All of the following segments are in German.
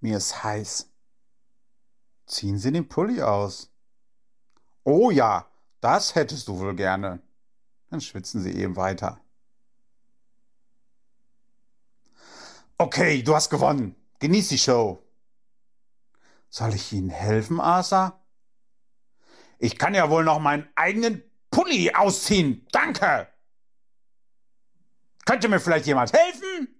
Mir ist heiß. Ziehen Sie den Pulli aus. Oh ja, das hättest du wohl gerne. Dann schwitzen sie eben weiter. Okay, du hast gewonnen. Genieß die Show. Soll ich Ihnen helfen, Asa? Ich kann ja wohl noch meinen eigenen Pulli ausziehen. Danke. Könnte mir vielleicht jemand helfen?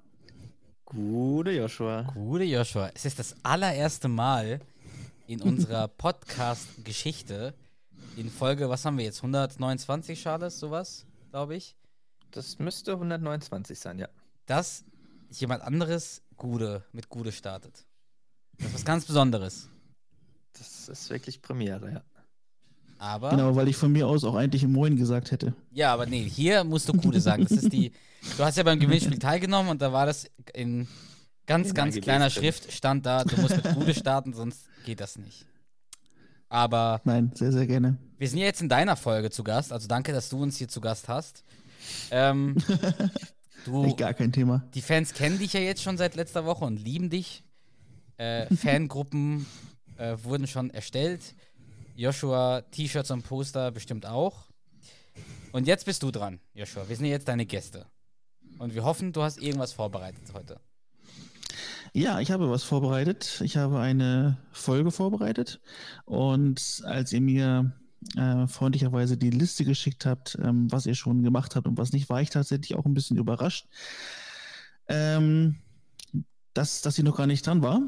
Gute Joshua. Gute Joshua. Es ist das allererste Mal in unserer Podcast-Geschichte in Folge, was haben wir jetzt? 129, Charles, sowas, glaube ich. Das müsste 129 sein, ja. Dass jemand anderes Gude mit Gude startet. Das ist was ganz Besonderes. Das ist wirklich Premiere, ja. Aber. Genau, weil ich von mir aus auch eigentlich Moin gesagt hätte. Ja, aber nee, hier musst du Gude sagen. Das ist die. Du hast ja beim Gewinnspiel teilgenommen und da war das in ganz, In ganz kleiner. Schrift stand da, du musst mit Gude starten, sonst geht das nicht. Aber Nein, sehr, sehr gerne. wir sind ja jetzt in deiner Folge zu Gast, also danke, dass du uns hier zu Gast hast. Ähm, du, Echt gar kein Thema. die Fans kennen dich ja jetzt schon seit letzter Woche und lieben dich. Äh, Fangruppen äh, wurden schon erstellt. Joshua, T-Shirts und Poster bestimmt auch. Und jetzt bist du dran, Joshua. Wir sind jetzt deine Gäste. Und wir hoffen, du hast irgendwas vorbereitet heute. Ja, ich habe was vorbereitet. Ich habe eine Folge vorbereitet. Und als ihr mir äh, freundlicherweise die Liste geschickt habt, ähm, was ihr schon gemacht habt und was nicht, war ich tatsächlich auch ein bisschen überrascht, ähm, dass, dass sie noch gar nicht dran war.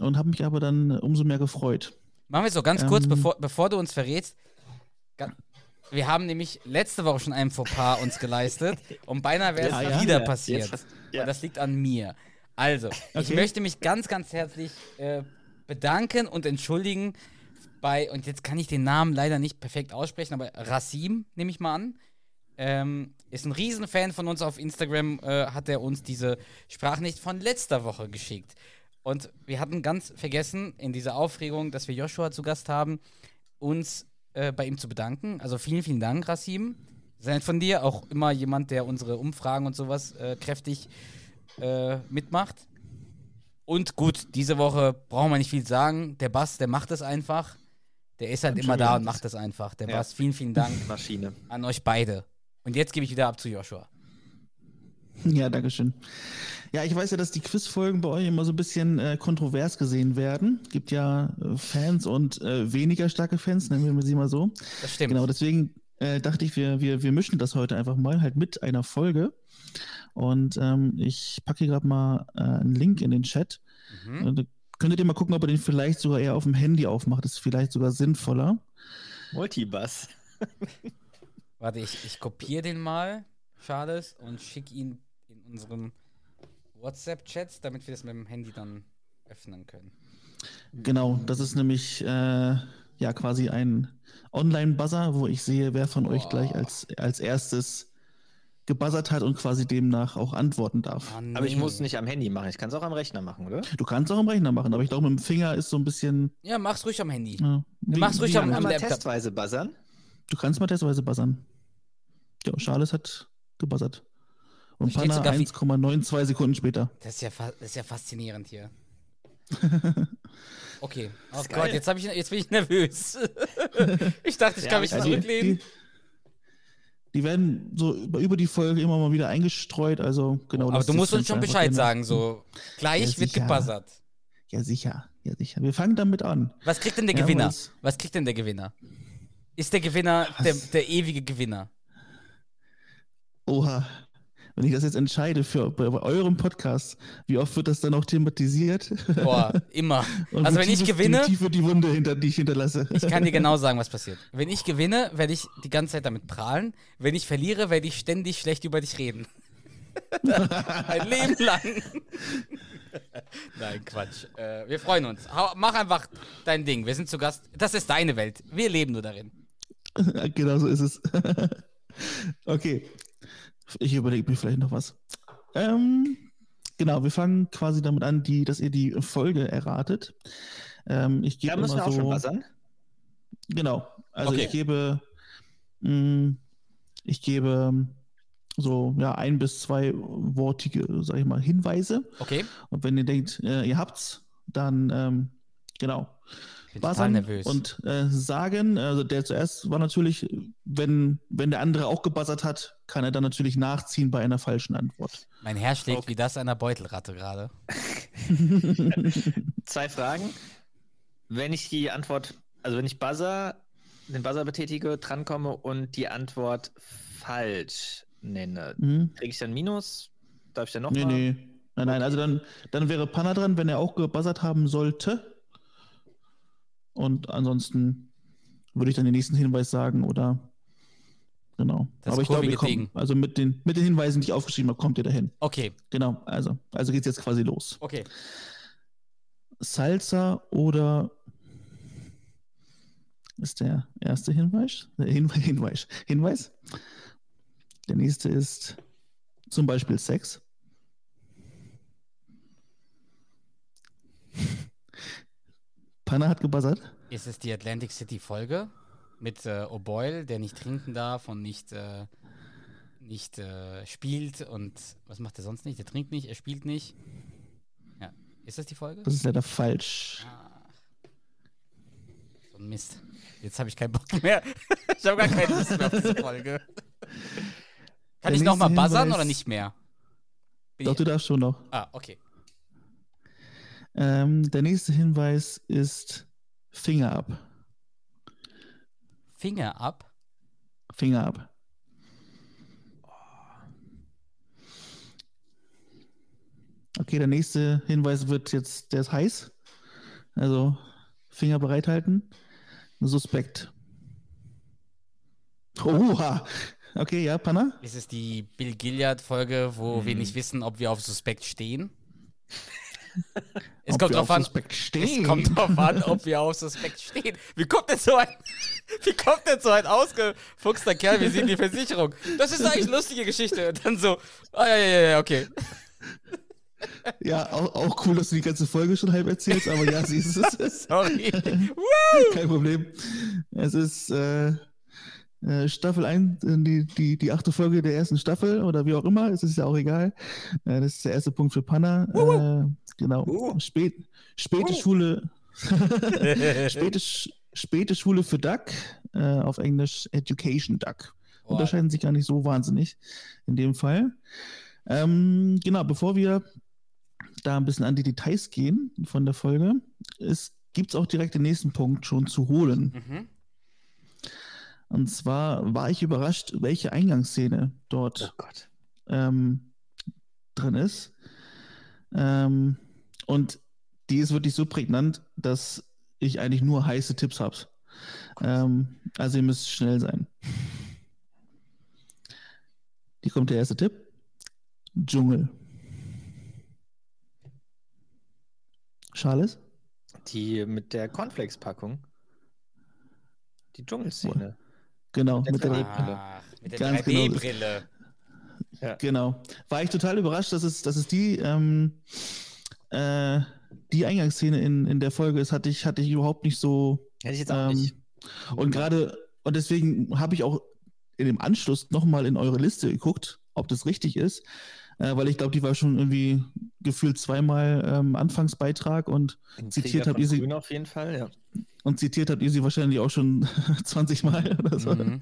Und habe mich aber dann umso mehr gefreut. Machen wir es so ganz kurz, Ähm. bevor, bevor du uns verrätst. Wir haben nämlich letzte Woche schon einen Fauxpas uns geleistet und beinahe wäre es Ja, wieder Ja, passiert. jetzt ja. Und das liegt an mir. Also, ich Okay. möchte mich ganz, ganz herzlich äh, bedanken und entschuldigen bei, und jetzt kann ich den Namen leider nicht perfekt aussprechen, aber Rasim, nehme ich mal an. Ähm, ist ein Riesenfan von uns auf Instagram, äh, hat er uns diese Sprachnicht von letzter Woche geschickt. Und wir hatten ganz vergessen, in dieser Aufregung, dass wir Joshua zu Gast haben, uns äh, bei ihm zu bedanken. Also vielen, vielen Dank, Rasim. Nett von dir, auch immer jemand, der unsere Umfragen und sowas äh, kräftig äh, mitmacht. Und gut, diese Woche brauchen wir nicht viel sagen. Der Bass, der macht es einfach. Der ist halt Hab immer da und macht es einfach. Der Ja. Bass, vielen, vielen Dank Maschine. an euch beide. Und jetzt gebe ich wieder ab zu Joshua. Ja, Dankeschön. Ja, ich weiß ja, dass die Quizfolgen bei euch immer so ein bisschen äh, kontrovers gesehen werden. Gibt ja äh, Fans und äh, weniger starke Fans, nennen wir sie mal so. Das stimmt. Genau, deswegen äh, dachte ich, wir, wir, wir mischen das heute einfach mal halt mit einer Folge. Und ähm, ich packe hier gerade mal äh, einen Link in den Chat. Mhm. Und, äh, könntet ihr mal gucken, ob ihr den vielleicht sogar eher auf dem Handy aufmacht. Das ist vielleicht sogar sinnvoller. Multibass. Warte, ich, ich kopiere den mal, Charles, und schicke ihn unseren WhatsApp-Chats, damit wir das mit dem Handy dann öffnen können. Genau, das ist nämlich äh, ja quasi ein Online-Buzzer, wo ich sehe, wer von euch Boah. gleich als, als erstes gebuzzert hat und quasi demnach auch antworten darf. Ah, Aber ich nee. muss es nicht am Handy machen. Ich kann es auch am Rechner machen, oder? Du kannst auch am Rechner machen, aber ich glaube, mit dem Finger ist so ein bisschen. Ja, mach's ruhig am Handy. Ja, wie- mach's ruhig wie- am- am man Laptop. testweise buzzern? Du kannst mal testweise buzzern. Ja, Charles hat gebuzzert. Und Steht Panna sogar wie- 1,92 Sekunden später. Das ist ja, fa- das ist ja faszinierend hier. Okay. Oh Gott, geil. jetzt, ich, jetzt bin ich nervös. ich dachte, ich Ja, kann mich also zurücklehnen. die, die werden so über über die Folge immer mal wieder eingestreut, also genau. Aber das- du musst uns schon Bescheid gerne- sagen, so. Gleich Ja, wird gebuzzert. Ja, sicher, ja, sicher. Wir fangen damit an. Was kriegt denn der Ja, Gewinner? Was kriegt denn der Gewinner? Ist der Gewinner der, der ewige Gewinner? Oha. Wenn ich das jetzt entscheide für bei, bei eurem Podcast, wie oft wird das dann auch thematisiert? Boah, immer. Und Also wenn ich tief ist gewinne, Die Tiefe die Wunde, hinter, die ich hinterlasse. ich kann dir genau sagen, was passiert. Wenn ich gewinne, werde ich die ganze Zeit damit prahlen. Wenn ich verliere, werde ich ständig schlecht über dich reden. Ein Leben lang. Nein, Quatsch. Äh, wir freuen uns. Hau, mach einfach dein Ding. Wir sind zu Gast. Das ist deine Welt. Wir leben nur darin. genau so ist es. okay. Ich überlege mir vielleicht noch was. Ähm, genau, wir fangen quasi damit an, die, dass ihr die Folge erratet. Ähm, ich gebe Da müssen wir immer auch schon so. buzzern. Genau. Also Okay. ich gebe, mh, ich gebe ähm, so ja ein bis zwei wortige, sag ich mal, Hinweise. Okay? Und wenn ihr denkt, äh, ihr habt's, dann ähm, genau. Buzzern nervös. und äh, sagen, also der zuerst war natürlich, wenn, wenn der andere auch gebuzzert hat, kann er dann natürlich nachziehen bei einer falschen Antwort. mein Herz schlägt Okay. wie das einer Beutelratte gerade. Zwei Fragen. Wenn ich die Antwort, also wenn ich Buzzer, den Buzzer betätige, drankomme und die Antwort falsch nenne, Mhm. kriege ich dann Minus? Darf ich dann noch Nee, mal? nee. Nein, nein, also dann, dann wäre Panna dran, wenn er auch gebuzzert haben sollte. Und ansonsten würde ich dann den nächsten Hinweis sagen oder genau. Das Aber ich glaube, kommt, Ding. also mit den, mit den Hinweisen, die ich aufgeschrieben habe, kommt ihr dahin. Okay, Genau, also, also geht's jetzt quasi los. okay. Salsa oder ist der erste Hinweis? Der Hin Hinweis. Hinweis. Der nächste ist zum Beispiel Sex. Panna hat gebuzzert. Ist es die Atlantic City Folge mit äh, O'Boyle, der nicht trinken darf und nicht, äh, nicht äh, spielt und was macht er sonst nicht? Er trinkt nicht, er spielt nicht. Ja, ist das die Folge? Das ist leider falsch. So ein Mist. Jetzt habe ich keinen Bock mehr. ich habe gar keine Lust mehr auf diese Folge. Kann Der ich nochmal buzzern oder nicht mehr? Bin Doch, ich, du darfst schon noch. ah, okay. Ähm, der nächste Hinweis ist Finger ab. Finger ab. Finger ab. Okay, der nächste Hinweis wird jetzt, der ist heiß. Also Finger bereithalten. Suspekt. Oha. Okay, ja, Panna? Ist es die Bill Gilliard-Folge, wo wir Mhm. nicht wissen, ob wir auf Suspekt stehen? Es Ob kommt wir drauf auf an. Suspekt Es kommt drauf an, ob wir auf Suspekt stehen. Wie kommt denn so ein, wie kommt denn so ein ausgefuchster Kerl wie Sie in die Versicherung? Das ist eigentlich eine lustige Geschichte. Und dann so, ah, ja, ja, ja, okay. Ja, auch, auch cool, dass du die ganze Folge schon halb erzählst, aber ja, sie ist es. Sorry. Kein Problem. Es ist äh, Staffel 1, äh, die, die, die achte Folge der ersten Staffel oder wie auch immer, es ist ja auch egal. Äh, das ist der erste Punkt für Panna. Äh, genau. Uh. Spät, späte Schule. späte, späte Schule für Duck, äh, auf Englisch Education Duck. Boah. Unterscheiden sich gar nicht so wahnsinnig in dem Fall. Ähm, genau, bevor wir da ein bisschen an die Details gehen von der Folge, gibt es auch direkt den nächsten Punkt schon zu holen. Mhm. Und zwar war ich überrascht, welche Eingangsszene Oh dort Gott. ähm, drin ist. Ähm, und die ist wirklich so prägnant, dass ich eigentlich nur heiße Tipps habe. Ähm, also ihr müsst schnell sein. Hier kommt der erste Tipp. Dschungel. Charles? Die mit der Cornflakes-Packung. Die Dschungelszene. Genau, mit der, 3D-Brille. Ach, mit der Ganz genau das- 3D-Brille. Genau. War ich total überrascht, dass es, dass es die, ähm, äh, die Eingangsszene in, in der Folge ist, hatte ich, hatte ich überhaupt nicht so. Hätte ich jetzt auch Ähm, nicht. Und gerade, und deswegen habe ich auch in dem Anschluss nochmal in eure Liste geguckt, ob das richtig ist, äh, weil ich glaube, die war schon irgendwie gefühlt zweimal ähm, Anfangsbeitrag und, Ein zitiert habt von ihr sie- Grün auf jeden Fall, ja. Und zitiert habt ihr sie wahrscheinlich auch schon 20 Mal oder so. Mhm.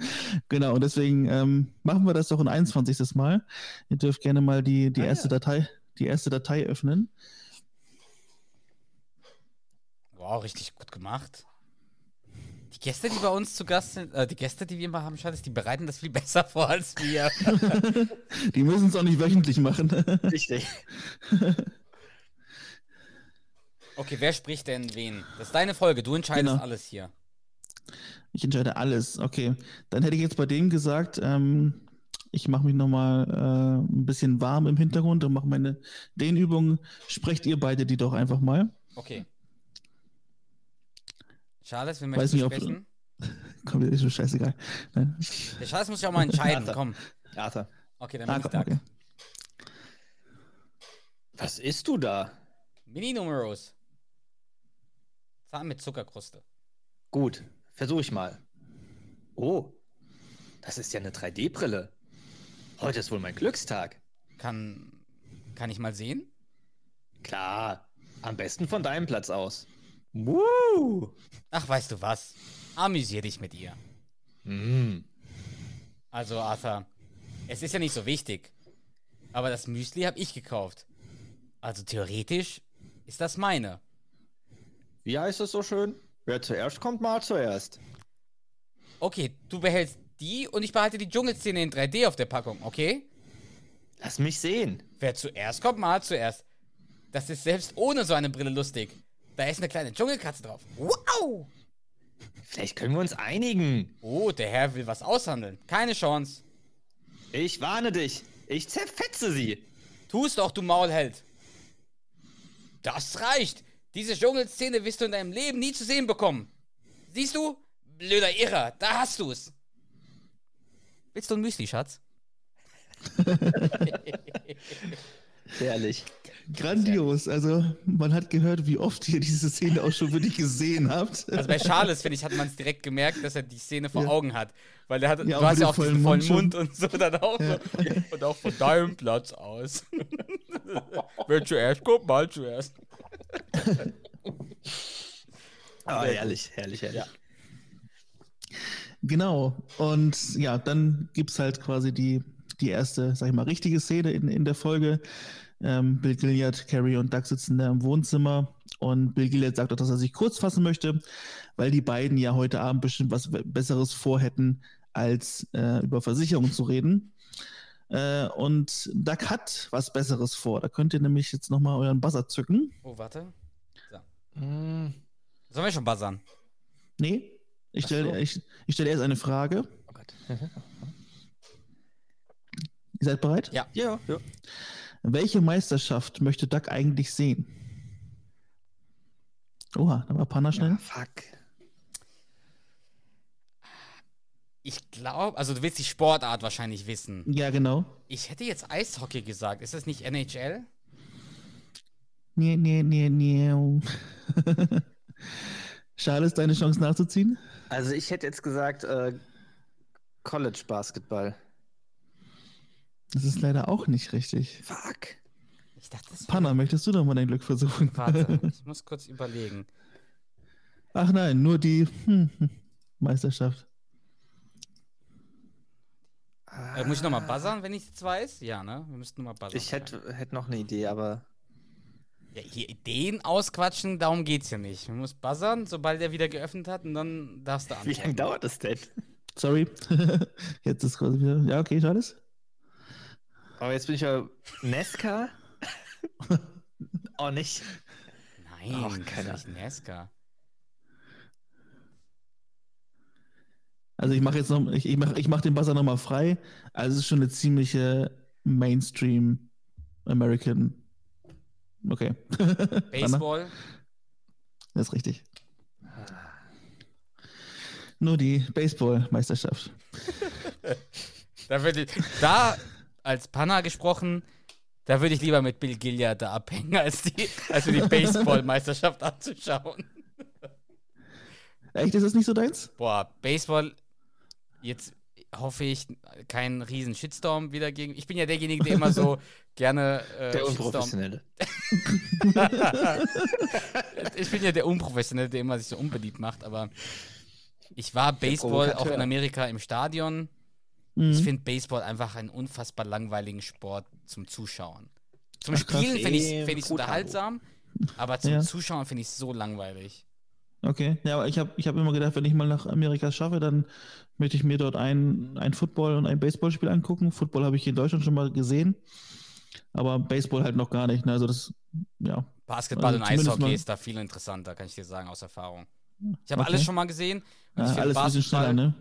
Genau, und deswegen ähm, machen wir das doch ein 21. Mal. Ihr dürft gerne mal die, die Ah, erste ja. Datei, die erste Datei öffnen. Wow, richtig gut gemacht. Die Gäste, die bei uns zu Gast sind, äh, die Gäste, die wir immer haben, Schatz, die bereiten das viel besser vor als wir. Die müssen es auch nicht wöchentlich machen. Richtig. Okay, wer spricht denn wen? Das ist deine Folge, du entscheidest Genau. alles hier. Ich entscheide alles. Okay, dann hätte ich jetzt bei dem gesagt, ähm, Ich mache mich nochmal äh, ein bisschen warm im Hintergrund und mache meine Dehnübungen. Sprecht ihr beide die doch einfach mal. Okay. Charles, wir Weiß möchten nicht, ob- sprechen. Komm, ist so scheißegal. Ne? Der Charles muss sich auch mal entscheiden. Arthur. Komm. Arthur, Okay, dann bin ich da. okay. was isst du da? Mini-Numeros. Zahn mit Zuckerkruste. Gut, versuche ich mal. Oh, das ist ja eine 3D-Brille. Heute ist wohl mein Glückstag. Kann, kann ich mal sehen? Klar, am besten von deinem Platz aus. Woo! Ach, weißt du was? Amüsier dich mit ihr. Mm. Also, Arthur, es ist ja nicht so wichtig. Aber das Müsli habe ich gekauft. Also theoretisch ist das meine. Wie heißt es so schön? Wer zuerst kommt, mal zuerst. Okay, du behältst die und ich behalte die Dschungelszene in 3D auf der Packung, okay? Lass mich sehen. Wer zuerst kommt, mal zuerst. Das ist selbst ohne so eine Brille lustig. Da ist eine kleine Dschungelkatze drauf. Wow! Vielleicht können wir uns einigen. Oh, der Herr will was aushandeln. Keine Chance. Ich warne dich. Ich zerfetze sie. Tu's doch, du Maulheld. Das reicht. Diese Dschungelszene wirst du in deinem Leben nie zu sehen bekommen. Siehst du? Blöder Irrer, da hast du's. Willst du ein Müsli, Schatz? Herrlich. Grandios. Also, man hat gehört, wie oft ihr diese Szene auch schon wirklich gesehen habt. Also bei Charles, finde ich, hat man es direkt gemerkt, dass er die Szene vor Ja. Augen hat. Weil der hat, Ja, du auch hast ja dem auch diesen vollen vollen Mund Mund und so dann auch. So. Und auch von deinem Platz aus. Wer zuerst kommt, mal zuerst. Ah, herrlich, herrlich, herrlich. Ja. Genau. Und ja, dann gibt es halt quasi die, die erste, sag ich mal, richtige Szene in, in der Folge. Ähm, Bill Gilliard, Carrie und Doug sitzen da im Wohnzimmer und Bill Gilliard sagt auch, dass er sich kurz fassen möchte, weil die beiden ja heute Abend bestimmt was Be- Besseres vorhätten, als äh, über Versicherungen zu reden. Äh, und Doug hat was Besseres vor. Da könnt ihr nämlich jetzt nochmal euren Buzzer zücken. Oh, warte. Mm. Sollen wir schon buzzern? Nee, ich stelle so. ich, ich stell erst eine Frage. Oh Gott. Ihr seid bereit? Ja. ja, ja. Welche Meisterschaft möchte Doug eigentlich sehen? Oha, da war Panna schnell. ja. Fuck. Ich glaube, also du willst die Sportart wahrscheinlich wissen. Ja, genau. Ich hätte jetzt Eishockey gesagt. Ist das nicht NHL? Nee, nee, nee, nee. Schade ist deine Chance nachzuziehen. Also ich hätte jetzt gesagt äh, College Basketball. Das ist leider auch nicht richtig. Fuck. Ich dachte, das Panna, möchtest du doch mal dein Glück versuchen? Warte, ich muss kurz überlegen. Ach nein, nur die hm, hm, Äh, muss ich nochmal buzzern, wenn ich es weiß? Ja, ne? Wir müssten nochmal buzzern. Ich hätte hätt noch eine Idee, aber Ja, hier Ideen ausquatschen, darum geht's ja nicht. Man muss buzzern, sobald er wieder geöffnet hat und dann darfst du wie antworten. lange dauert das denn? Sorry. Jetzt ist quasi wieder. Ja, okay, Charles. Aber jetzt bin ich ja Nesca. Auch nicht. Nein, das keine nicht NASCAR. Also ich mache jetzt noch, ich, ich mache ich mach den Buzzer nochmal frei. Also es ist schon eine ziemliche Mainstream American. Okay. Baseball. Das ist richtig. Nur die Baseball-Meisterschaft. Da ich, da als Panna gesprochen, da würde ich lieber mit Bill Gilliard da abhängen, als, die, als mir die Baseball-Meisterschaft anzuschauen. Echt, ist das nicht so deins? Boah, Baseball, jetzt hoffe ich, keinen riesen Shitstorm wieder gegen. Ich bin ja derjenige, der immer so gerne äh, Der. Unprofessionelle. Ich bin ja der Unprofessionelle, der immer sich so unbeliebt macht, aber ich war Baseball auch in Amerika im Stadion. Mhm. Ich finde Baseball einfach einen unfassbar langweiligen Sport zum Zuschauen. Zum. Spielen finde ich es find unterhaltsam, aber zum Ja. Zuschauen finde ich es so langweilig. Okay, ja, aber ich habe ich hab immer gedacht, wenn ich mal nach Amerika schaffe, dann möchte ich mir dort ein, ein Football- und ein Baseballspiel angucken. Football habe ich hier in Deutschland schon mal gesehen, aber Baseball halt noch gar nicht. Ne? Also das, ja. Basketball Also und Eishockey mal- ist da viel interessanter, kann ich dir sagen, aus Erfahrung. Ich habe Okay. alles schon mal gesehen. Ja alles ein bisschen schneller, ne?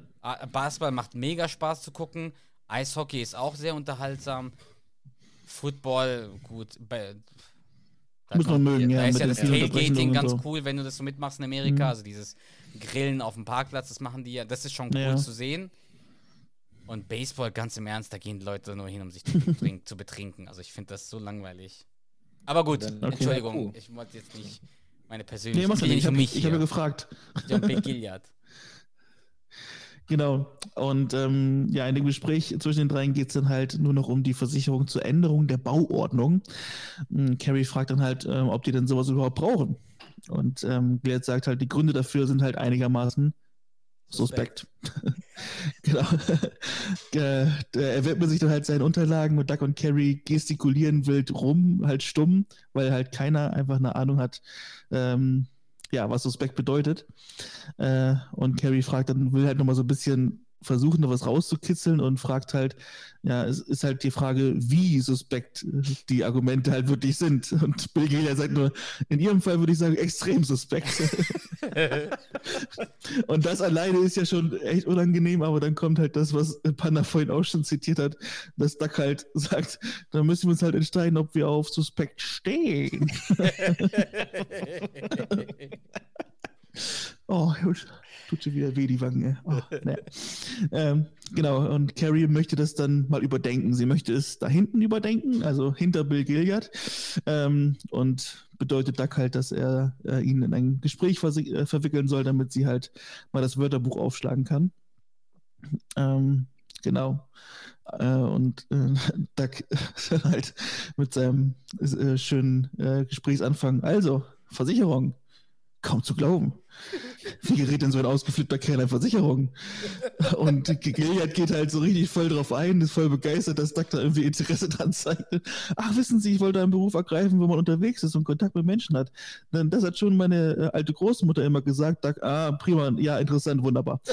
Basketball macht mega Spaß zu gucken Eishockey ist auch sehr unterhaltsam. Football, gut. Bei, Muss man mögen, ja, Da ist ja das Tailgating ganz so. cool, wenn du das so mitmachst in Amerika. Mhm. Also dieses Grillen auf dem Parkplatz, das machen die ja. Das ist schon cool Ja. zu sehen. Und Baseball, ganz im Ernst, da gehen Leute nur hin, um sich zu, betrink zu betrinken. Also ich finde das so langweilig. Aber gut, Okay. Entschuldigung, ich wollte jetzt nicht meine persönliche. Nee, machst du nicht. Ich um habe ich hab ja gefragt. Um Bill Gilliard. Genau. Und ähm, ja, in dem Gespräch zwischen den dreien geht es dann halt nur noch um die Versicherung zur Änderung der Bauordnung. Ähm, Carrie fragt dann halt, ähm, ob die denn sowas überhaupt brauchen. Und ähm, Glad sagt halt, die Gründe dafür sind halt einigermaßen suspekt. genau. Äh, er widmet sich dann halt seinen Unterlagen und Duck und Carrie gestikulieren wild rum, halt stumm, weil halt keiner einfach eine Ahnung hat, ähm, ja, was suspekt bedeutet. Äh, und Carrie fragt dann, will halt nochmal so ein bisschen versuchen, noch was rauszukitzeln und fragt halt, ja, es ist halt die Frage, wie suspekt die Argumente halt wirklich sind. Und Bill Gaylor sagt nur, in ihrem Fall würde ich sagen, extrem suspekt. und das alleine ist ja schon echt unangenehm, aber dann kommt halt das, was Panda vorhin auch schon zitiert hat, dass Duck halt sagt, da müssen wir uns halt entscheiden, ob wir auf suspekt stehen. Oh, tut schon wieder weh, die Wangen. ey. Oh, ne. ähm, genau, und Carrie möchte das dann mal überdenken. Sie möchte es da hinten überdenken, also hinter Bill Gilliard. Ähm, und bedeutet Duck halt, dass er äh, ihn in ein Gespräch versi- äh, verwickeln soll, damit sie halt mal das Wörterbuch aufschlagen kann. Ähm, genau. Äh, und äh, Duck halt mit seinem äh, schönen äh, Gesprächsanfang. Also, Versicherung. Kaum zu glauben. Wie gerät denn so ein ausgeflippter Kerl an Versicherung? Und Gilliard geht halt so richtig voll drauf ein, ist voll begeistert, dass Duck da irgendwie Interesse dran zeigt. Ach, wissen Sie, ich wollte einen Beruf ergreifen, wo man unterwegs ist und Kontakt mit Menschen hat. Denn das hat schon meine äh, alte Großmutter immer gesagt. Duck, ah, prima, ja, interessant, wunderbar.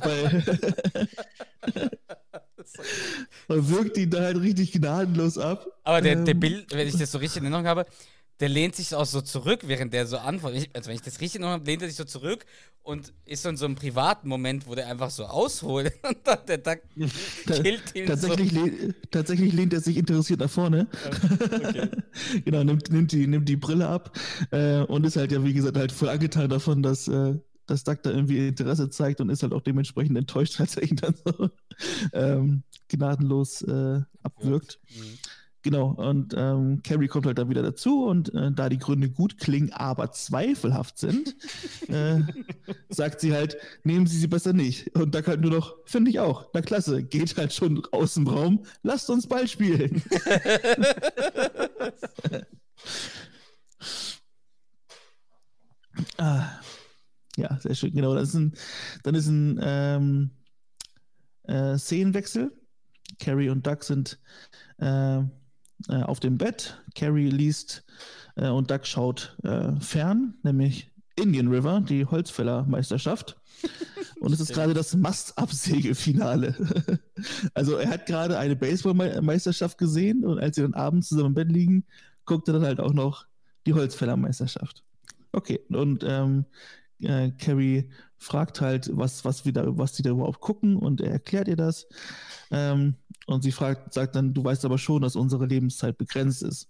Weil man wirkt ihn da halt richtig gnadenlos ab. Aber der, der Ähm, Bill, wenn ich das so richtig in Erinnerung habe, der lehnt sich auch so zurück, während der so antwortet. Also wenn ich das richtig Erinnerung habe, lehnt er sich so zurück und ist so in so einem privaten Moment, wo der einfach so ausholt und dann der Duck killt ihn Tatsächlich, leh tatsächlich lehnt er sich interessiert nach vorne. okay. genau, nimmt, nimmt, die, nimmt die Brille ab äh, und ist halt ja, wie gesagt, halt voll angetan davon, dass, äh, dass Duck da irgendwie Interesse zeigt und ist halt auch dementsprechend enttäuscht, als er ihn dann so ähm, gnadenlos äh, abwirkt. so. Mhm. Genau, und ähm, Carrie kommt halt dann wieder dazu und äh, da die Gründe gut klingen, aber zweifelhaft sind, äh, sagt sie halt, nehmen Sie sie besser nicht. Und Duck halt nur noch, finde ich auch, na klasse, geht halt schon aus dem Raum, lasst uns Ball spielen. ah, ja, sehr schön, genau. Ist ein, dann ist ein ähm, äh, Szenenwechsel. Carrie und Duck sind äh, äh, auf dem Bett. Carrie liest äh, und Duck schaut äh, fern, nämlich Indian River, die Holzfällermeisterschaft. Und es ist gerade das Mastabsägefinale. also er hat gerade eine Baseballmeisterschaft gesehen und als sie dann abends zusammen im Bett liegen, guckt er dann halt auch noch die Holzfällermeisterschaft. Okay, und ähm, äh, Carrie fragt halt, was, was, wieder, was die da überhaupt gucken und er erklärt ihr das. Ähm, und sie fragt, sagt dann, du weißt aber schon, dass unsere Lebenszeit begrenzt ist.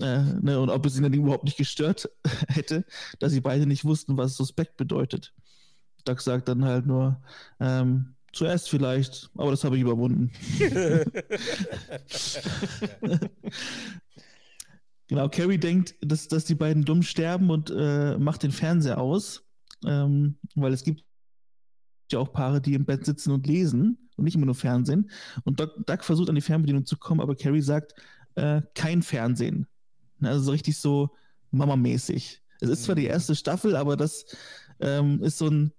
äh, ne, und ob es ihn dann überhaupt nicht gestört hätte, dass sie beide nicht wussten, was suspekt bedeutet. Doug sagt dann halt nur, ähm, zuerst vielleicht, aber das habe ich überwunden. genau, Carrie denkt, dass, dass die beiden dumm sterben und äh, macht den Fernseher aus, ähm, weil es gibt ja auch Paare, die im Bett sitzen und lesen und nicht immer nur Fernsehen. Und Doug, Doug versucht an die Fernbedienung zu kommen, aber Carrie sagt, äh, kein Fernsehen. Also so richtig so Mama-mäßig. Es ist zwar die erste Staffel, aber das ähm, ist so ein,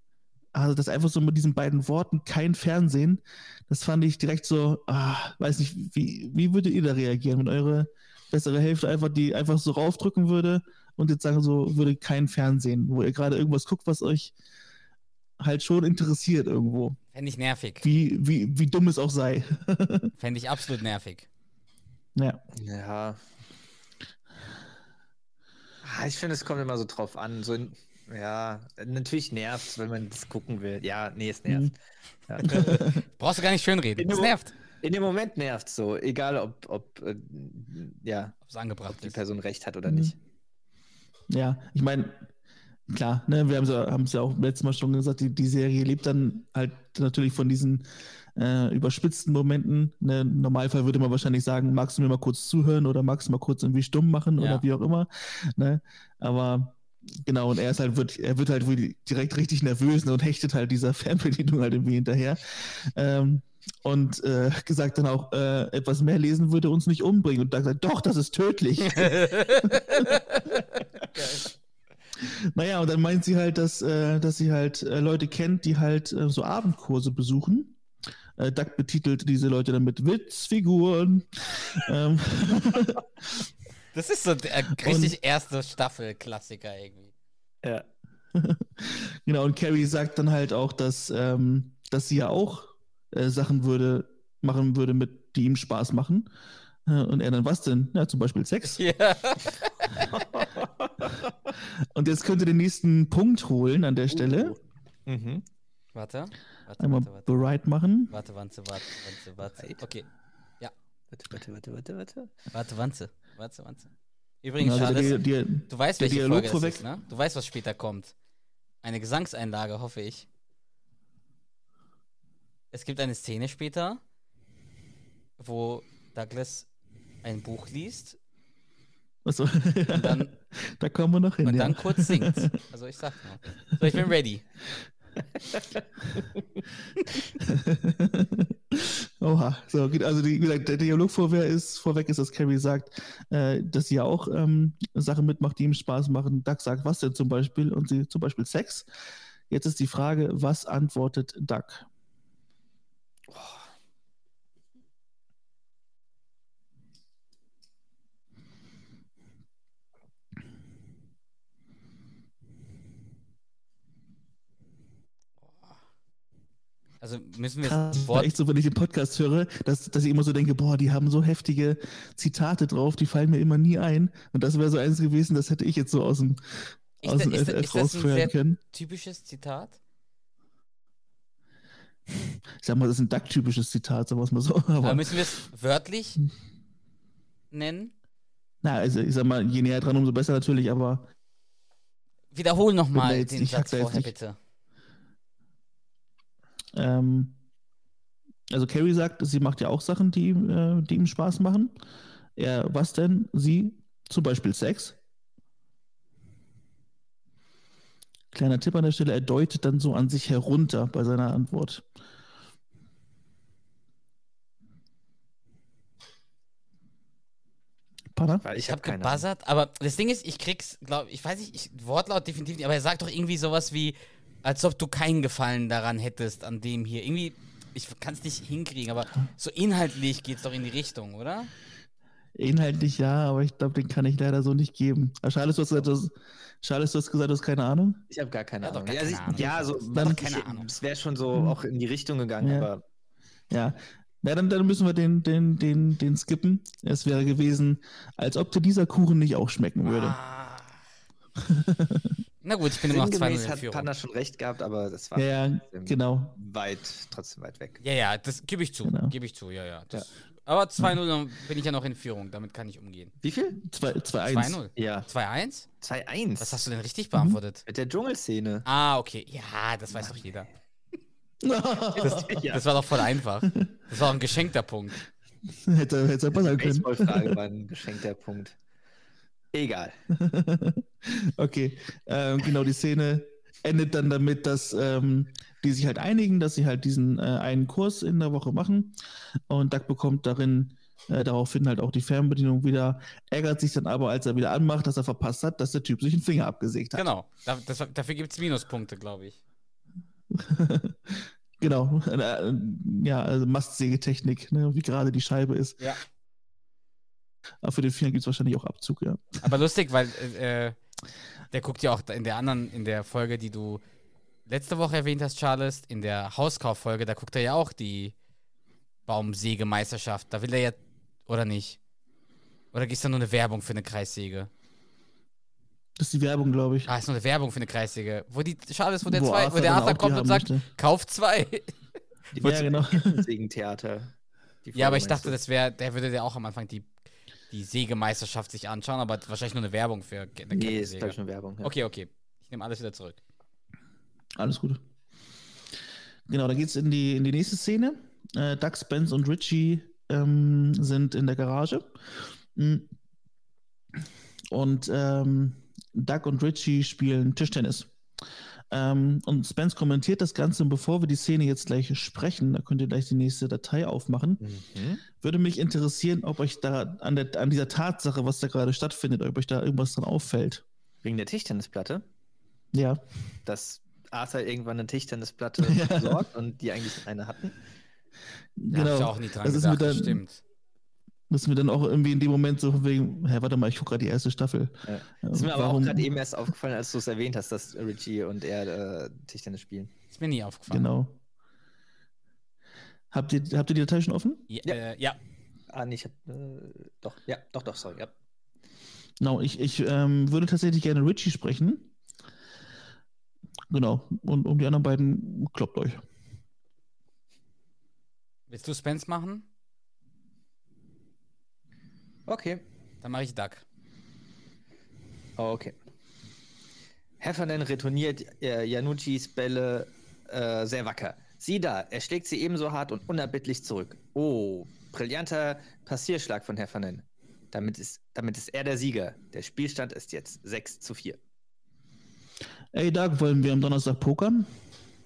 also das einfach so mit diesen beiden Worten, kein Fernsehen, das fand ich direkt so, ah, weiß nicht, wie, wie würdet ihr da reagieren, wenn eure bessere Hälfte einfach die einfach so raufdrücken würde und jetzt sagen so, würde kein Fernsehen, wo ihr gerade irgendwas guckt, was euch halt schon interessiert irgendwo. Fände ich nervig. Wie, wie, wie dumm es auch sei. Fände ich absolut nervig. ja. Ja. Ah, Ich finde, es kommt immer so drauf an. So in, Ja, natürlich nervt wenn man das gucken will. Ja, nee, es nervt. Ja. Brauchst du gar nicht schönreden. In Es nervt. In dem Moment nervt so, egal ob, ob äh, ja, Ob es angebracht ob die ist. Person recht hat oder Mhm. nicht. Ja, ich meine, klar, ne, wir haben es ja auch letztes Mal schon gesagt, die, die Serie lebt dann halt natürlich von diesen äh, überspitzten Momenten. Ne, Im Normalfall würde man wahrscheinlich sagen, magst du mir mal kurz zuhören oder magst du mal kurz irgendwie stumm machen Ja. oder wie auch immer. Ne? Aber genau, und er ist halt, wird, er wird halt direkt richtig nervös ne, und hechtet halt dieser Fernbedienung halt irgendwie hinterher. Ähm, und äh, gesagt dann auch, äh, etwas mehr lesen würde uns nicht umbringen. Und dann sagt, doch, das ist tödlich. Naja, und dann meint sie halt, dass, äh, dass sie halt äh, Leute kennt, die halt äh, so Abendkurse besuchen. Äh, Duck betitelt diese Leute dann mit Witzfiguren. ähm, Das ist so der richtig erste Staffel-Klassiker irgendwie. Ja. genau, und Carrie sagt dann halt auch, dass, ähm, dass sie ja auch äh, Sachen würde, machen würde, mit, die ihm Spaß machen. Äh, und er dann, was denn? Ja, zum Beispiel Sex. Ja. Und jetzt könnt ihr den nächsten Punkt holen an der Stelle. Mhm. Warte. Warte, Einmal warte, warte. bereit machen. Warte, Wanze, warte, Wanze, warte. Okay. Warte, warte, warte, warte, warte. Warte, Wanze. Warte, Wanze. Übrigens, Also schade. der, der, Du weißt, welche Dialog Folge das vorweg- ist, ne? Du weißt, was später kommt. Eine Gesangseinlage, hoffe ich. Es gibt eine Szene später, wo Douglas ein Buch liest Achso, dann- da kommen wir noch hin. und ja. dann kurz singt. Also ich sag mal. So, ich bin ready. Oha, so also die, wie gesagt, der Dialog vorweg ist, vorweg ist, dass Carrie sagt, äh, dass sie ja auch ähm, Sachen mitmacht, die ihm Spaß machen. Doug sagt, was denn zum Beispiel? Und sie zum Beispiel Sex. Jetzt ist die Frage, was antwortet Doug? Also müssen wir Krass, das war Wort. echt so, wenn ich den Podcast höre, dass, dass ich immer so denke, boah, die haben so heftige Zitate drauf, die fallen mir immer nie ein. Und das wäre so eins gewesen, das hätte ich jetzt so aus dem, Ist, aus da- dem ist, FF ist das ein sehr können. typisches Zitat? Ich sag mal, das ist ein Duck-typisches Zitat, sagen wir es mal so. Aber Aber, müssen wir es wörtlich nennen? na, also ich sag mal, je näher dran, umso besser natürlich, aber Wiederhol nochmal den Satz vorher, bitte. Ähm, also Carrie sagt, sie macht ja auch Sachen, die, ihm, äh, die ihm Spaß machen. Er, was denn? Sie, zum Beispiel Sex. Kleiner Tipp an der Stelle, er deutet dann so an sich herunter bei seiner Antwort. Panna? Weil Ich habe keine gebuzzert, aber das Ding ist, ich krieg's, glaube ich, weiß nicht, ich, Wortlaut definitiv nicht, aber er sagt doch irgendwie sowas wie, als ob du keinen Gefallen daran hättest, an dem hier. Irgendwie, ich kann es nicht hinkriegen, aber so inhaltlich geht's doch in die Richtung, oder? Inhaltlich ja, aber ich glaube, den kann ich leider so nicht geben. Charles, du hast gesagt, du hast, Charles, du hast gesagt, du hast keine Ahnung. Ich habe gar keine Ja, Ahnung. gar ja, keine sie- Ahnung. ja, so Dann- ich- Keine Ahnung. Es wäre schon so auch in die Richtung gegangen, Ja. aber Ja. Na, dann, dann müssen wir den, den, den, den skippen. Es wäre gewesen, als ob dir dieser Kuchen nicht auch schmecken würde. Ah. Na gut, ich bin immer noch zwei sinngemäß in hat Führung. Panda schon recht gehabt, aber das war Ja, ja, trotzdem genau. weit, trotzdem weit weg. Ja, ja, das gebe ich zu, Genau. gebe ich zu, ja, ja. Das, Aber 2-0 dann bin ich ja noch in Führung, damit kann ich umgehen. Wie viel? 2-1. 2-0. Ja, 2-1? 2-1. Was hast du denn Mhm. richtig beantwortet? Mit der Dschungelszene. Ah, okay. Ja, das weiß doch jeder. Das, ja. Das war doch voll einfach. Das war auch ein geschenkter Punkt. hätte, hätte er besser können. Baseballfrage war ein geschenkter Punkt. Egal. Okay, ähm, genau, die Szene endet dann damit, dass ähm, die sich halt einigen, dass sie halt diesen äh, einen Kurs in der Woche machen und Doug bekommt darin äh, daraufhin halt auch die Fernbedienung wieder, ärgert sich dann aber, als er wieder anmacht, dass er verpasst hat, dass der Typ sich einen Finger abgesägt hat. Genau. Da, das, dafür gibt es Minuspunkte, glaube ich. Genau, äh, ja, also Mastsägetechnik, ne, wie gerade die Scheibe ist. Ja. Aber für den Finger gibt es wahrscheinlich auch Abzug, ja. Aber lustig, weil äh, der guckt ja auch in der anderen, in der Folge, die du letzte Woche erwähnt hast, Charles, in der Hauskauffolge, da guckt er ja auch die Baumsägemeisterschaft. Da will er ja, oder nicht? Oder ist da nur eine Werbung für eine Kreissäge? Das ist die Werbung, glaube ich. Ah, ist nur eine Werbung für eine Kreissäge. Wo die, schade ist, wo der, Wo zwei, Arthur wo der Arthur kommt und sagt, möchte. kauf zwei. Die Ja, genau. Wegen Theater. Die Ja, aber ich dachte, das wäre, der würde ja auch am Anfang die, die Sägemeisterschaft sich anschauen, aber wahrscheinlich nur eine Werbung für eine? Nee, ist, glaube ich, nur Werbung. Ja. Okay, okay. Ich nehme alles wieder zurück. Alles gut. Genau, da geht's in die, in die nächste Szene. Äh, Doug, Spence und Richie ähm, sind in der Garage. Mm. Und ähm, Doug und Richie spielen Tischtennis. Ähm, und Spence kommentiert das Ganze, und bevor wir die Szene jetzt gleich sprechen, da könnt ihr gleich die nächste Datei aufmachen, Mhm. würde mich interessieren, ob euch da an, der, an dieser Tatsache, was da gerade stattfindet, ob euch da irgendwas dran auffällt. Wegen der Tischtennisplatte, Ja. dass Arthur irgendwann eine Tischtennisplatte besorgt und die eigentlich eine hatten. Da hab ich auch nie dran Das ist mir gedacht, das dann- stimmt. Ist mir dann auch irgendwie in dem Moment so wegen, hä, warte mal, ich gucke gerade die erste Staffel. Ja. Äh, Das ist mir aber auch warum- gerade eben erst aufgefallen, als du es erwähnt hast, dass Richie und er äh, Tischtennis spielen. Ist mir nie aufgefallen. Genau. Habt ihr, habt ihr die Datei schon offen? Ja, Ja. Äh, ja. Ah, nee, ich hab. Äh, doch, ja, doch, doch, sorry. Ja. Genau, ich, ich ähm, würde tatsächlich gerne Richie sprechen. Genau. Und um die anderen beiden kloppt euch. Willst du Spence machen? Okay. Dann mache ich Duck. Okay. Heffernan retourniert äh, Januccis Bälle äh, sehr wacker. Sieh da, er schlägt sie ebenso hart und unerbittlich zurück. Oh, brillanter Passierschlag von Heffernan. Damit ist, damit ist er der Sieger. Der Spielstand ist jetzt 6 zu 4. Ey, Doug, wollen wir am Donnerstag pokern?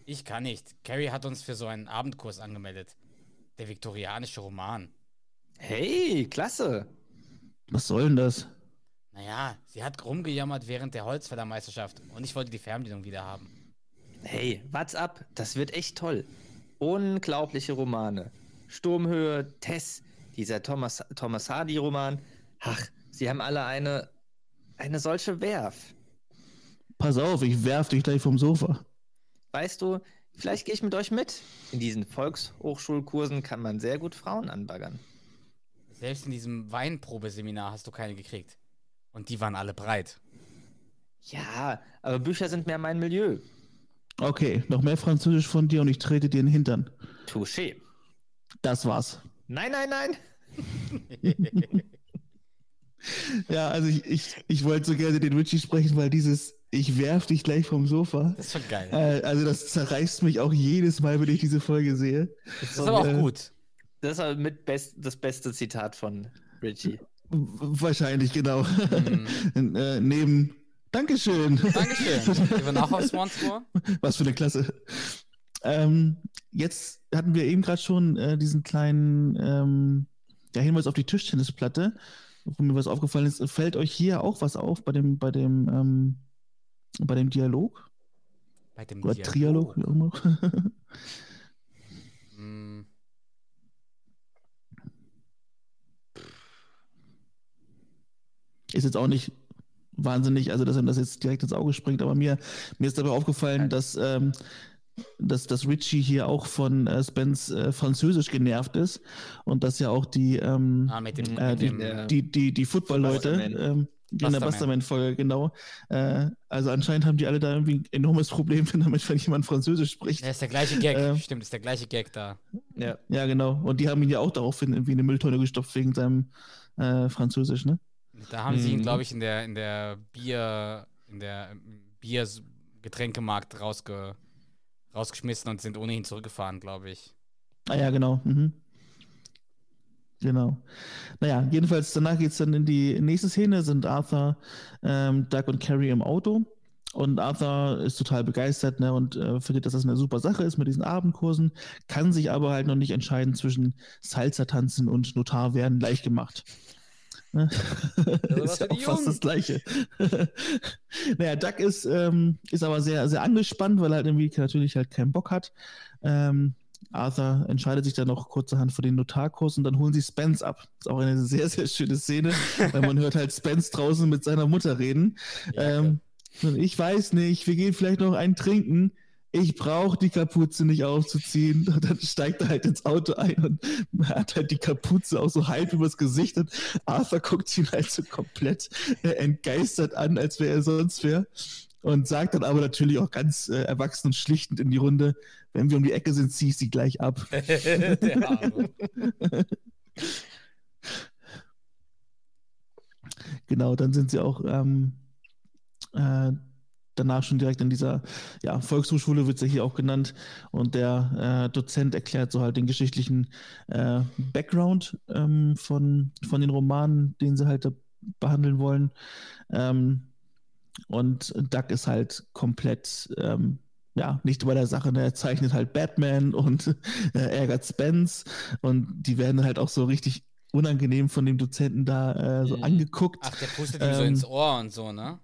Ich kann nicht. Carrie hat uns für so einen Abendkurs angemeldet. Der viktorianische Roman. Hey, klasse. Was soll denn das? Naja, sie hat rumgejammert während der Holzfällermeisterschaft und ich wollte die Fernbedienung wieder haben. Hey, what's up? Das wird echt toll. Unglaubliche Romane. Sturmhöhe, Tess, dieser Thomas, Thomas Hardy-Roman. Ach, sie haben alle eine, eine solche Werf. Pass auf, ich werf dich gleich vom Sofa. Weißt du, vielleicht gehe ich mit euch mit. In diesen Volkshochschulkursen kann man sehr gut Frauen anbaggern. Selbst in diesem Weinprobeseminar hast du keine gekriegt. Und die waren alle breit. Ja, aber Bücher sind mehr mein Milieu. Okay, noch mehr Französisch von dir und ich trete dir in den Hintern. Touché. Das war's. Nein, nein, nein. Ja, also ich, ich, ich wollte so gerne den Richie sprechen, weil dieses Ich werf dich gleich vom Sofa. Das ist schon geil. Äh, also das zerreißt mich auch jedes Mal, wenn ich diese Folge sehe. Das ist aber auch äh, gut. Das ist mit best, das beste Zitat von Richie. Wahrscheinlich, genau. Mhm. äh, neben Dankeschön. Dankeschön. Gehen wir nach auf Swanscore? Was für eine Klasse. Ähm, jetzt hatten wir eben gerade schon äh, diesen kleinen ähm, ja, Hinweis auf die Tischtennisplatte, wo mir was aufgefallen ist. Fällt euch hier auch was auf bei dem, bei dem, ähm, bei dem Dialog? Bei dem Oder Trialog, wie auch immer. ist jetzt auch nicht wahnsinnig, also dass einem das jetzt direkt ins Auge springt, aber mir, mir ist dabei aufgefallen, dass, ähm, dass, dass Richie hier auch von äh, Spence äh, Französisch genervt ist und dass ja auch die, ähm, Ah, dem, äh, die, dem Ja. die, die, die Football-Leute, ähm, in der Busterman. Busterman-Folge, genau. Äh, also anscheinend haben die alle da irgendwie ein enormes Problem damit, wenn jemand Französisch spricht. Ja, ist der gleiche Gag. Ähm. Stimmt, ist der gleiche Gag da. Ja. Ja, genau. Und die haben ihn ja auch daraufhin irgendwie in eine Mülltonne gestopft wegen seinem äh, Französisch, ne? Da haben sie ihn, Mhm. glaube ich, in der, in der Bier, in der ähm, Bier-Getränkemarkt rausge, rausgeschmissen und sind ohne ihn zurückgefahren, glaube ich. Ah ja, genau. Mhm. Genau. Naja, jedenfalls danach geht es dann in die nächste Szene, sind Arthur, ähm, Doug und Carrie im Auto. Und Arthur ist total begeistert ne, und äh, findet, dass das eine super Sache ist mit diesen Abendkursen, kann sich aber halt noch nicht entscheiden zwischen Salsa-Tanzen und Notar werden leicht gemacht. Ne? was ist ja auch fast das Gleiche. naja, Doug ist, ähm, ist aber sehr, sehr angespannt, weil er halt irgendwie natürlich halt keinen Bock hat. Ähm, Arthur entscheidet sich dann noch kurzerhand für den Notarkurs und dann holen sie Spence ab. Ist auch eine sehr, sehr schöne Szene, weil man hört halt Spence draußen mit seiner Mutter reden. Ja, ähm, ich weiß nicht, wir gehen vielleicht noch einen trinken. Ich brauche die Kapuze nicht aufzuziehen. Und dann steigt er halt ins Auto ein und hat halt die Kapuze auch so halb übers Gesicht und Arthur guckt ihn halt so komplett äh, entgeistert an, als wäre er sonst wer. Und sagt dann aber natürlich auch ganz äh, erwachsen und schlichtend in die Runde, wenn wir um die Ecke sind, zieh ich sie gleich ab. Genau, dann sind sie auch ähm, äh, danach schon direkt in dieser ja, Volkshochschule, wird sie hier auch genannt. Und der äh, Dozent erklärt so halt den geschichtlichen äh, Background ähm, von, von den Romanen, den sie halt da behandeln wollen. Ähm, und Doug ist halt komplett ähm, ja, nicht bei der Sache. Ne? Er zeichnet halt Batman und äh, ärgert Spence und die werden halt auch so richtig unangenehm von dem Dozenten da äh, so Mhm. angeguckt. Ach, der pustet ihm so Ähm, ins Ohr und so, ne?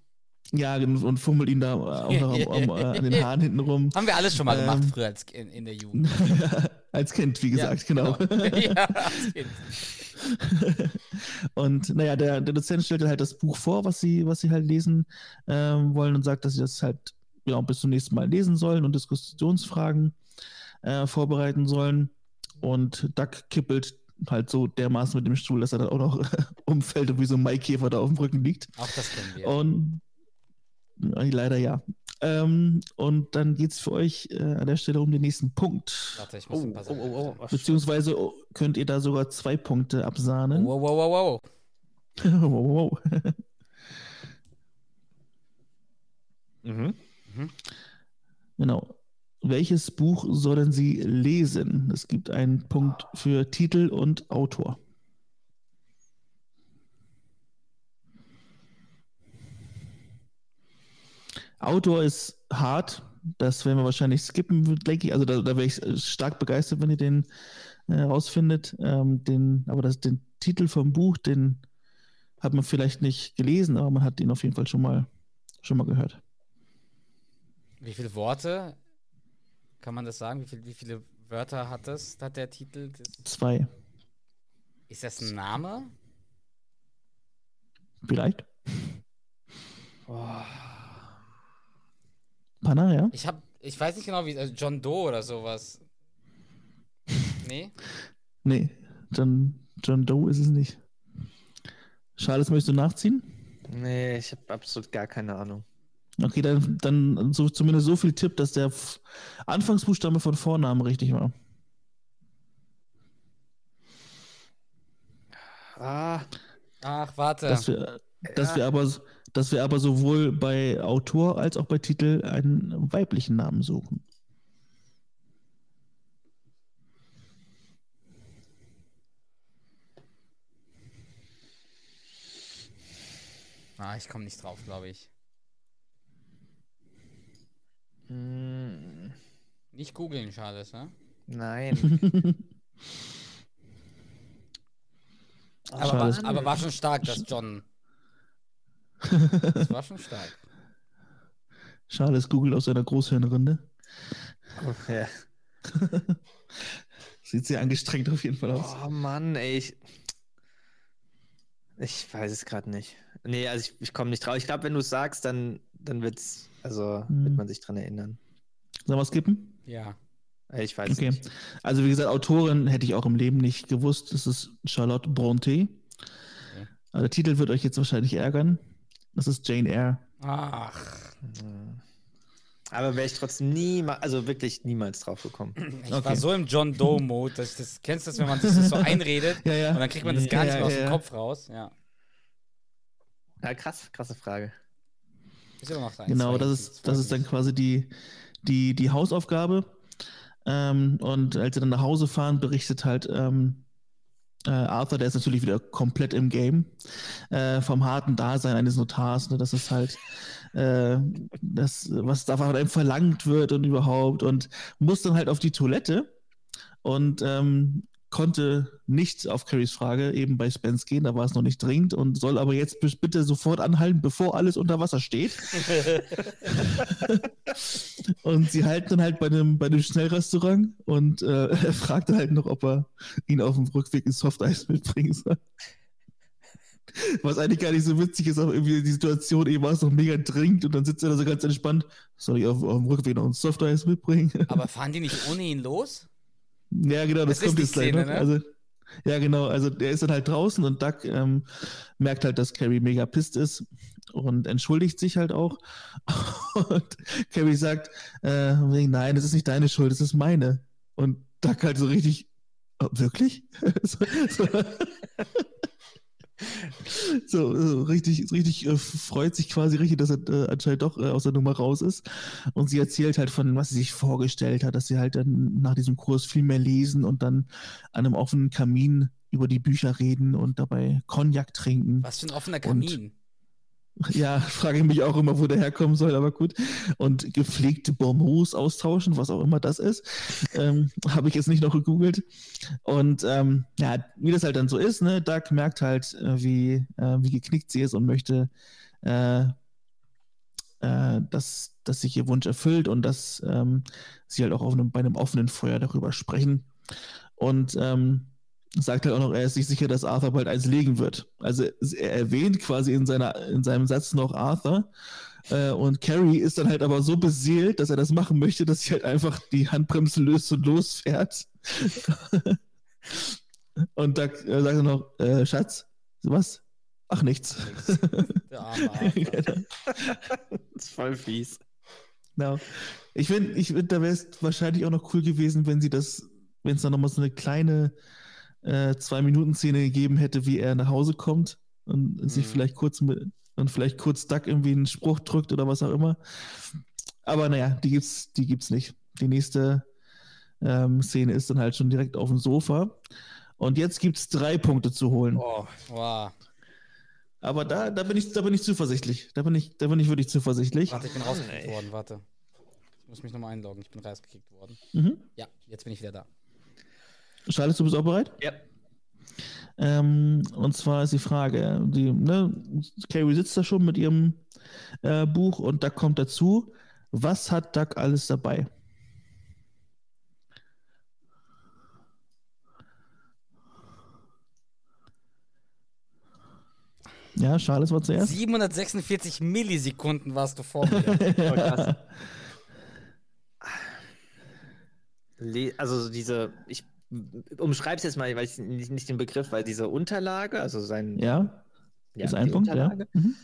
Ja, und fummelt ihn da auch noch am, am, äh, an den Haaren hinten rum. Haben wir alles schon mal gemacht Ähm, früher als in, in der Jugend. Als Kind, wie gesagt, genau. ja, als Kind. Und naja, der, der Dozent stellt halt das Buch vor, was sie, was sie halt lesen ähm, wollen und sagt, dass sie das halt ja, bis zum nächsten Mal lesen sollen und Diskussionsfragen äh, vorbereiten sollen. Und Duck kippelt halt so dermaßen mit dem Stuhl, dass er dann auch noch umfällt und wie so ein Maikäfer da auf dem Rücken liegt. Auch das kennen wir. Und leider ja. Ähm, und dann geht es für euch äh, an der Stelle um den nächsten Punkt. Warte, ich muss Oh, ein paar oh, oh, oh. Beziehungsweise oh, könnt ihr da sogar zwei Punkte absahnen. Wow, wow, wow, wow. wow, wow. Mhm. Genau. Welches Buch sollen Sie lesen? Es gibt einen Punkt für Titel und Autor. Autor ist hart. Das werden wir wahrscheinlich skippen, denke ich. Also da, da wäre ich stark begeistert, wenn ihr den äh, rausfindet. Ähm, den, aber das, den Titel vom Buch, den hat man vielleicht nicht gelesen, aber man hat ihn auf jeden Fall schon mal, schon mal gehört. Wie viele Worte? Kann man das sagen? Wie, viel, wie viele Wörter hat das? Hat der Titel? Das, Zwei. ist das ein Name? Vielleicht. Oh. Panna, ja? Ich hab, ich weiß nicht genau, wie, also John Doe oder sowas. Nee? Nee, John, John Doe ist es nicht. Charles, möchtest du nachziehen? Nee, ich habe absolut gar keine Ahnung. Okay, dann, dann so, zumindest so viel Tipp, dass der F Anfangsbuchstabe von Vornamen richtig war. Ah, Ach, warte. Dass wir, dass Ja. wir, aber, dass wir aber sowohl bei Autor als auch bei Titel einen weiblichen Namen suchen. ah, ich komme nicht drauf, glaube ich. mm, Nicht googeln, Charles, ne? nein. Aber, aber war schon stark, das John. Das war schon stark. Charles googelt aus seiner Großhirnrinde. Oh, ja. Sieht sehr angestrengt auf jeden Fall aus. oh Mann, ey. Ich, ich weiß es gerade nicht. Nee, also ich, ich komme nicht drauf. Ich glaube, wenn du es sagst, dann, dann wird's, also Hm. wird man sich dran erinnern. Sollen wir skippen? Ja. Ich weiß Okay. nicht. Also wie gesagt, Autorin hätte ich auch im Leben nicht gewusst. Das ist Charlotte Bronte. Also der Titel wird euch jetzt wahrscheinlich ärgern. Das ist Jane Eyre. Ach, Hm. Aber wäre ich trotzdem niemals, also wirklich niemals drauf gekommen. ich Okay. war so im John Doe-Mode, dass ich das, kennst du das, wenn man sich das so einredet Ja, ja. und dann kriegt man das gar Ja, nicht mehr aus ja, dem. Kopf raus. Ja. Ja, krass, krasse Frage. Ist immer noch eins, Genau, das ist, das ist dann quasi die, die, die Hausaufgabe. Ähm, und als sie dann nach Hause fahren, berichtet halt ähm, äh, Arthur, der ist natürlich wieder komplett im Game, äh, vom harten Dasein eines Notars. Ne? Das ist halt äh, das, was da von einem verlangt wird und überhaupt. Und muss dann halt auf die Toilette und ähm, konnte nicht auf Carries Frage eben bei Spence gehen, da war es noch nicht dringend und soll aber jetzt bitte sofort anhalten, bevor alles unter Wasser steht. Und sie halten dann halt bei einem, bei einem Schnellrestaurant und äh, er fragt halt noch, ob er ihn auf dem Rückweg ins Softeis mitbringen soll. Was eigentlich gar nicht so witzig ist, aber irgendwie die Situation eben war es noch mega dringend und dann sitzt er da so ganz entspannt. Soll ich auf, auf dem Rückweg noch ein Soft-Eis mitbringen? Aber fahren die nicht ohne ihn los? Ja, genau, das, Das kommt jetzt gleich Szene, ne? Also, ja, genau, also der ist dann halt draußen und Doug ähm, merkt halt, dass Carrie mega pisst ist und entschuldigt sich halt auch. Und Carrie sagt, äh, nein, das ist nicht deine Schuld, das ist meine. Und Doug halt so richtig, "Oh, wirklich? so, so, so, so richtig, richtig äh, freut sich quasi richtig, dass er äh, anscheinend doch äh, aus der Nummer raus ist. Und sie erzählt halt von, was sie sich vorgestellt hat, dass sie halt dann nach diesem Kurs viel mehr lesen und dann an einem offenen Kamin über die Bücher reden und dabei Cognac trinken. Was für ein offener Kamin. Ja, frage ich mich auch immer, wo der herkommen soll, aber gut. Und gepflegte Bonbons austauschen, was auch immer das ist. Ähm, Habe ich jetzt nicht noch gegoogelt. Und ähm, ja, wie das halt dann so ist, ne, Doug merkt halt, äh, wie, äh, wie geknickt sie ist und möchte, äh, äh, dass, dass sich ihr Wunsch erfüllt und dass ähm, sie halt auch einem, bei einem offenen Feuer darüber sprechen. Und ähm, sagt halt auch noch, er ist sich sicher, dass Arthur bald eins legen wird. Also er erwähnt quasi in, seiner, in seinem Satz noch Arthur. Äh, und Carrie ist dann halt aber so beseelt, dass er das machen möchte, dass sie halt einfach die Handbremse löst und losfährt. und da äh, sagt er noch, äh, Schatz, was? Ach, nichts. Der arme Arthur. Das ist voll fies. Genau. Ich finde, ich find, da wäre es wahrscheinlich auch noch cool gewesen, wenn sie das, wenn es da nochmal so eine kleine äh, Zwei-Minuten-Szene gegeben hätte, wie er nach Hause kommt und sich Mhm. vielleicht kurz mit und vielleicht kurz Duck irgendwie einen Spruch drückt oder was auch immer. Aber naja, die gibt's, die gibt's nicht. Die nächste ähm, Szene ist dann halt schon direkt auf dem Sofa. Und jetzt gibt's drei Punkte zu holen. Oh, Wow. Aber da, da bin ich, da bin ich zuversichtlich. Da bin ich, da bin ich wirklich zuversichtlich. Warte, ich bin rausgekickt worden, warte. Ich muss mich nochmal einloggen, ich bin rausgekickt worden. Mhm. Ja, jetzt bin ich wieder da. Charles, du bist auch bereit? ja. Ähm, und zwar ist die Frage, die, ne, Carrie sitzt da schon mit ihrem äh, Buch und Doug kommt dazu. Was hat Doug alles dabei? Ja, Charles war zuerst. 746 Millisekunden warst du vor mir. Also so diese, ich umschreib's jetzt mal, weil ich nicht, nicht den Begriff, weil diese Unterlage, also sein ja, ja, ist ein Punkt, ja. Mhm.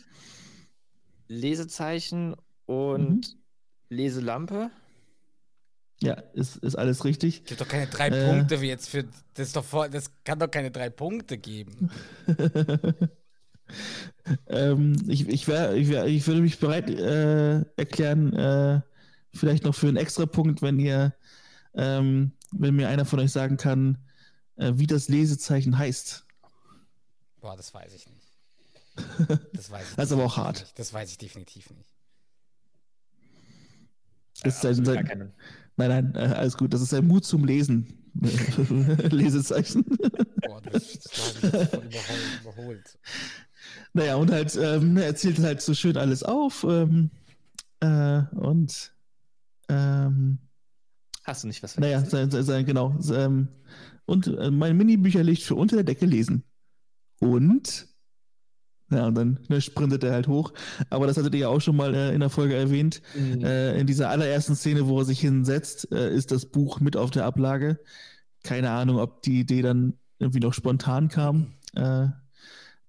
Lesezeichen und Leselampe. Ja, ist, ist alles richtig. Gibt doch keine drei Äh. Punkte wie jetzt für. Das ist doch voll, das kann doch keine drei Punkte geben. ähm, ich, ich, wär, ich, wär, ich würde mich bereit äh, erklären, äh, vielleicht noch für einen extra Punkt, wenn ihr, ähm, wenn mir einer von euch sagen kann, äh, wie das Lesezeichen heißt. Boah, das weiß ich nicht. Das weiß ich Das ist aber auch hart. Nicht. Das weiß ich definitiv nicht. Das ist Absolut sein, sein, nein, nein, äh, alles gut. Das ist sein Mut zum Lesen. Lesezeichen. Boah, das, das, das ist voll überholt. überholt. Naja, und halt, ähm, er erzählt halt so schön alles auf. Ähm, äh, und ähm, Hast du nicht was Naja, vergessen? sein, sein, sein, genau. Ähm, und äh, mein Mini-Bücherlicht für unter der Decke lesen. Und? Ja, und dann ne, sprintet er halt hoch. Aber das hattet ihr ja auch schon mal äh, in der Folge erwähnt. Mhm. Äh, in dieser allerersten Szene, wo er sich hinsetzt, äh, ist das Buch mit auf der Ablage. Keine Ahnung, ob die Idee dann irgendwie noch spontan kam, äh,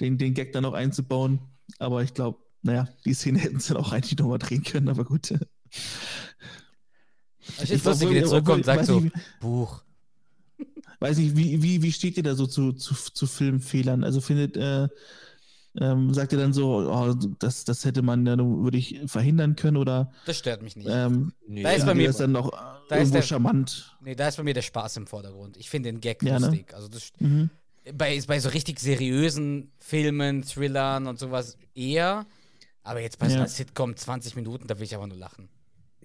den, den Gag dann noch einzubauen. Aber ich glaube, naja, die Szene hätten sie dann auch eigentlich nochmal drehen können, aber gut. Ich finde lustig, wie der obwohl- zurückkommt und sagt weiß so: nicht, Buch. Weiß nicht, wie, wie, wie steht ihr da so zu, zu, zu Filmfehlern? Also findet, äh, ähm, sagt ihr dann so, oh, das, das hätte man ja nur wirklich verhindern können oder Das stört mich nicht. ähm, Nee, da ist bei mir- das dann noch da ist irgendwo der- charmant? Nee, da ist bei mir der Spaß im Vordergrund. Ich finde den Gag Ja, ne? lustig. Also das, Mhm. bei, bei so richtig seriösen Filmen, Thrillern und sowas eher. Aber jetzt bei so Ja. einer Sitcom 20 Minuten, da will ich aber nur lachen.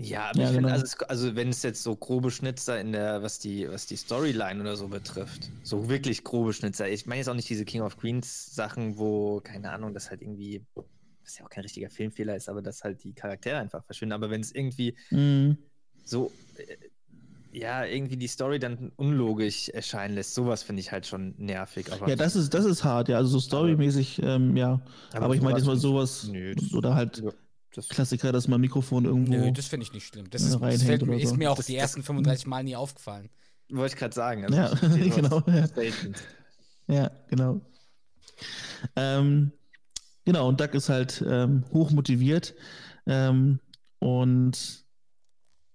Ja, aber Ja, ich finde, genau. also, es, also wenn es jetzt so grobe Schnitzer in der, was die, was die Storyline oder so betrifft, so wirklich grobe Schnitzer. Ich meine jetzt auch nicht diese King of Queens Sachen, wo, keine Ahnung, das halt irgendwie, was ja auch kein richtiger Filmfehler ist, aber dass halt die Charaktere einfach verschwinden. Aber wenn es irgendwie Mhm. so äh, ja, irgendwie die Story dann unlogisch erscheinen lässt. Sowas finde ich halt schon nervig. Aber Ja, das ist, das ist hart, ja. Also so storymäßig, ähm, ja. Aber, ich meine jetzt mal sowas. Nö, oder halt Ja, das, Klassiker, dass man Mikrofon irgendwo. Nö, das finde ich nicht schlimm. Das, Ja, ist, das fällt, mir- oder ist so. mir auch Das- die ersten 35 Mal nie aufgefallen. wollte ich gerade sagen. Ja, verstehe sowas genau, ja. Ja, genau. Ähm, genau, und Doug ist halt ähm, hoch motiviert. Ähm, und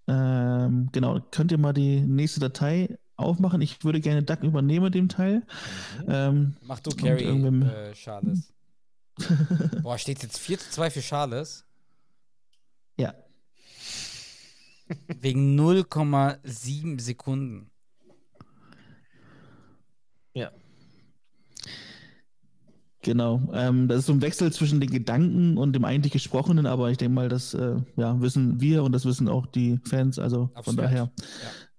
ähm, genau, könnt ihr mal die nächste Datei aufmachen? Ich würde gerne Doug übernehmen, dem Teil. Ähm, Mach du, Carrie, äh, Charles. Boah, steht jetzt 4 zu 2 für Charles? Ja, Wegen 0,7 Sekunden. Ja. genau. Ähm, das ist so ein Wechsel zwischen den Gedanken und dem eigentlich Gesprochenen, aber ich denke mal, das äh, ja, wissen wir und das wissen auch die Fans. Also von Absolut. daher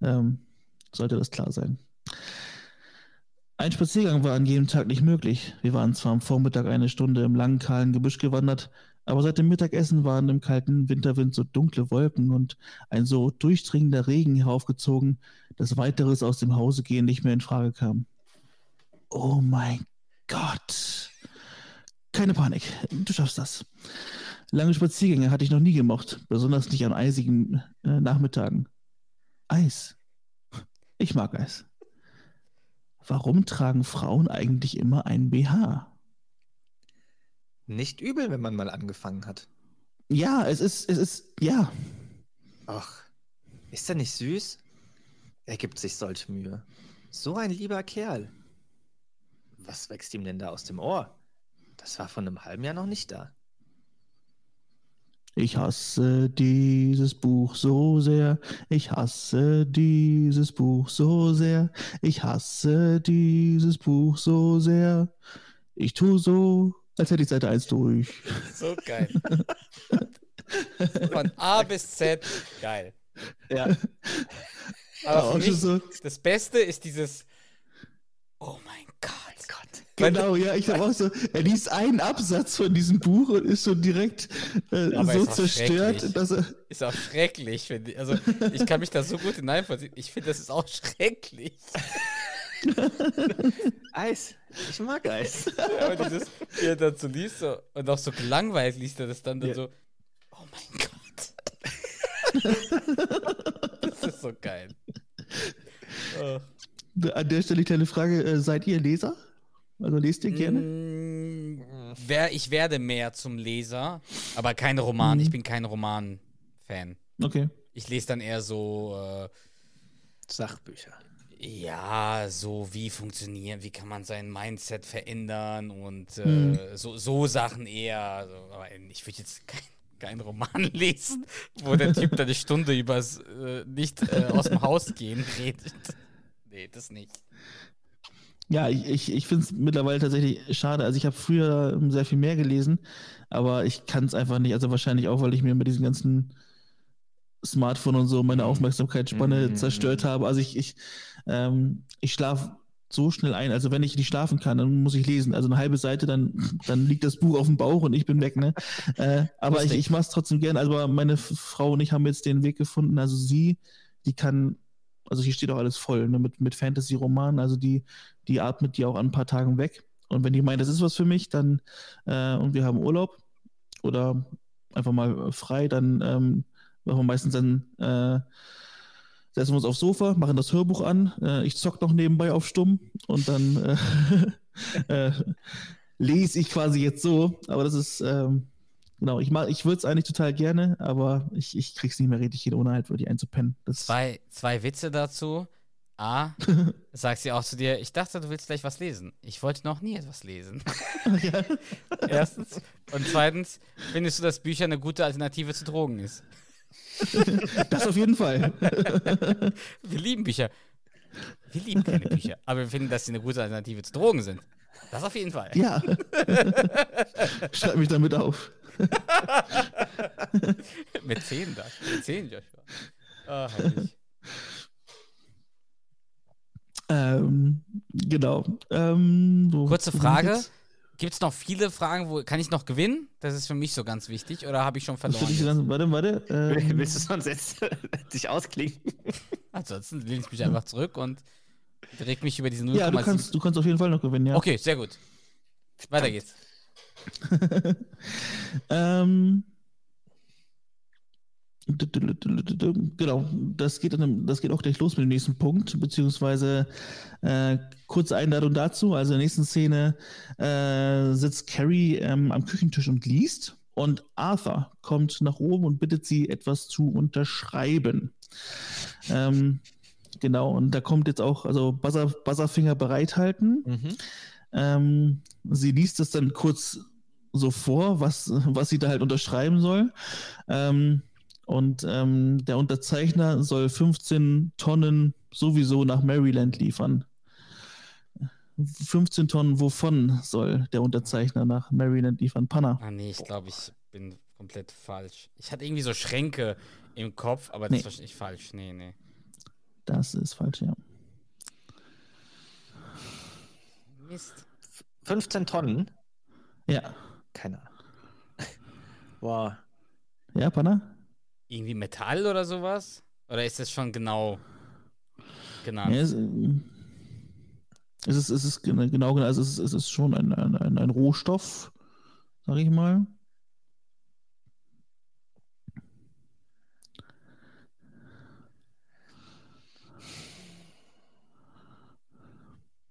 ähm, sollte das klar sein. Ein Spaziergang war an jedem Tag nicht möglich. Wir waren zwar am Vormittag eine Stunde im langen, kahlen Gebüsch gewandert, aber seit dem Mittagessen waren im kalten Winterwind so dunkle Wolken und ein so durchdringender Regen heraufgezogen, dass weiteres aus dem Hause gehen nicht mehr in Frage kam. Oh mein Gott. Keine Panik, du schaffst das. Lange Spaziergänge hatte ich noch nie gemocht, besonders nicht an eisigen äh, Nachmittagen. Eis. Ich mag Eis. Warum tragen Frauen eigentlich immer ein BH? Nicht übel, wenn man mal angefangen hat. Ja, es ist, es ist, ja. Ach, ist er nicht süß? Er gibt sich solche Mühe. So ein lieber Kerl. Was wächst ihm denn da aus dem Ohr? Das war vor einem halben Jahr noch nicht da. Ich hasse dieses Buch so sehr. Ich hasse dieses Buch so sehr. Ich hasse dieses Buch so sehr. Ich tue so, als hätte ich Seite 1 durch. So geil. Von A bis Z, geil. Ja. Aber auch für mich, so- das Beste ist dieses Oh mein Gott. Gott. Genau, ja, ich habe auch so, er liest einen Absatz von diesem Buch und ist schon direkt äh, so zerstört, dass er. Ist auch schrecklich, finde ich. Also, ich kann mich da so gut hineinversetzen. Ich finde, das ist auch schrecklich. Eis. Ich mag Eis. Ja, aber dieses, wie er dann so liest so, und auch so gelangweilt liest er das dann, dann Ja. so, oh mein Gott. das ist so geil. Oh. An der Stelle kleine Frage: äh, Seid ihr Leser? Also lest ihr gerne? Mm, wer, ich werde mehr zum Leser, aber kein Roman. Mhm. Ich bin kein Roman-Fan. Okay. Ich lese dann eher so, äh, Sachbücher. Ja, so wie funktionieren, wie kann man sein Mindset verändern und äh, Mhm. so, so Sachen eher. Also, aber ich würde jetzt kein, kein Roman lesen, wo der Typ da eine Stunde übers äh, nicht äh, aus dem Haus gehen redet. Nee, das nicht. Ja, ich, ich, ich finde es mittlerweile tatsächlich schade. Also ich habe früher ähm, sehr viel mehr gelesen, aber ich kann es einfach nicht. Also wahrscheinlich auch, weil ich mir mit diesen ganzen Smartphone und so meine Aufmerksamkeitsspanne Mhm. zerstört habe. Also ich, ich, ähm, ich schlafe so schnell ein. Also wenn ich nicht schlafen kann, dann muss ich lesen. Also eine halbe Seite, dann, dann liegt das Buch auf dem Bauch und ich bin weg. Ne? äh, aber ich, Lustig. ich mache es trotzdem gerne. Also meine Frau und ich haben jetzt den Weg gefunden. Also sie, die kann, also hier steht auch alles voll ne? mit, mit Fantasy-Romanen. Also die, die atmet die auch an ein paar Tagen weg. Und wenn die meint, das ist was für mich, dann äh, und wir haben Urlaub oder einfach mal frei, dann ähm, machen wir meistens dann äh, setzen wir uns aufs Sofa, machen das Hörbuch an, äh, ich zock noch nebenbei auf Stumm und dann äh, äh, lese ich quasi jetzt so. Aber das ist ähm, genau, ich mag, ich würde es eigentlich total gerne, aber ich, ich krieg's nicht mehr richtig hin, ohne halt wirklich einzupennen. Das, Zwei, zwei Witze dazu. A, sagt sie auch zu dir, ich dachte, du willst gleich was lesen. Ich wollte noch nie etwas lesen. ja. Erstens. Und zweitens, findest du, dass Bücher eine gute Alternative zu Drogen ist? Das auf jeden Fall. Wir lieben Bücher. Wir lieben keine Bücher, aber wir finden, dass sie eine gute Alternative zu Drogen sind. Das auf jeden Fall. Ja. Schreib mich damit auf. Mit 10 da. Mit 10, Joshua. Ah, herrlich. Ähm, genau. Ähm, Kurze Frage. Gibt es noch viele Fragen, wo kann ich noch gewinnen? Das ist für mich so ganz wichtig. Oder habe ich schon verloren? ich dann, warte, warte. Ähm, Willst du sonst jetzt dich ausklinken? Ansonsten lehne ich mich einfach zurück und reg mich über diesen 0,7. Ja, du kannst, du kannst auf jeden Fall noch gewinnen, ja. Okay, sehr gut. Weiter geht's. ähm, genau, das geht, dann, das geht auch gleich los mit dem nächsten Punkt, beziehungsweise äh, kurze Einladung dazu. Also in der nächsten Szene äh, sitzt Carrie ähm, am Küchentisch und liest und Arthur kommt nach oben und bittet sie, etwas zu unterschreiben. Ähm, genau, und da kommt jetzt auch, also Buzzer, Buzzerfinger bereithalten. Mhm. Ähm, sie liest es dann kurz so vor, was, was sie da halt unterschreiben soll. Ähm, und ähm, der Unterzeichner soll 15 Tonnen sowieso nach Maryland liefern. 15 Tonnen wovon soll der Unterzeichner nach Maryland liefern? Panna. Ah, nee, ich glaube, ich bin komplett falsch. Ich hatte irgendwie so Schränke im Kopf, aber das Nee. ist wahrscheinlich falsch. Nee, nee. Das ist falsch, ja. Mist. 15 Tonnen? Ja. Keine Ahnung. Boah. Ja, Panna? Irgendwie Metall oder sowas? Oder ist das schon genau genannt? Ja, es, äh, es ist, es ist gen- genau, genau, also es ist, es ist schon ein, ein, ein, ein Rohstoff, sag ich mal.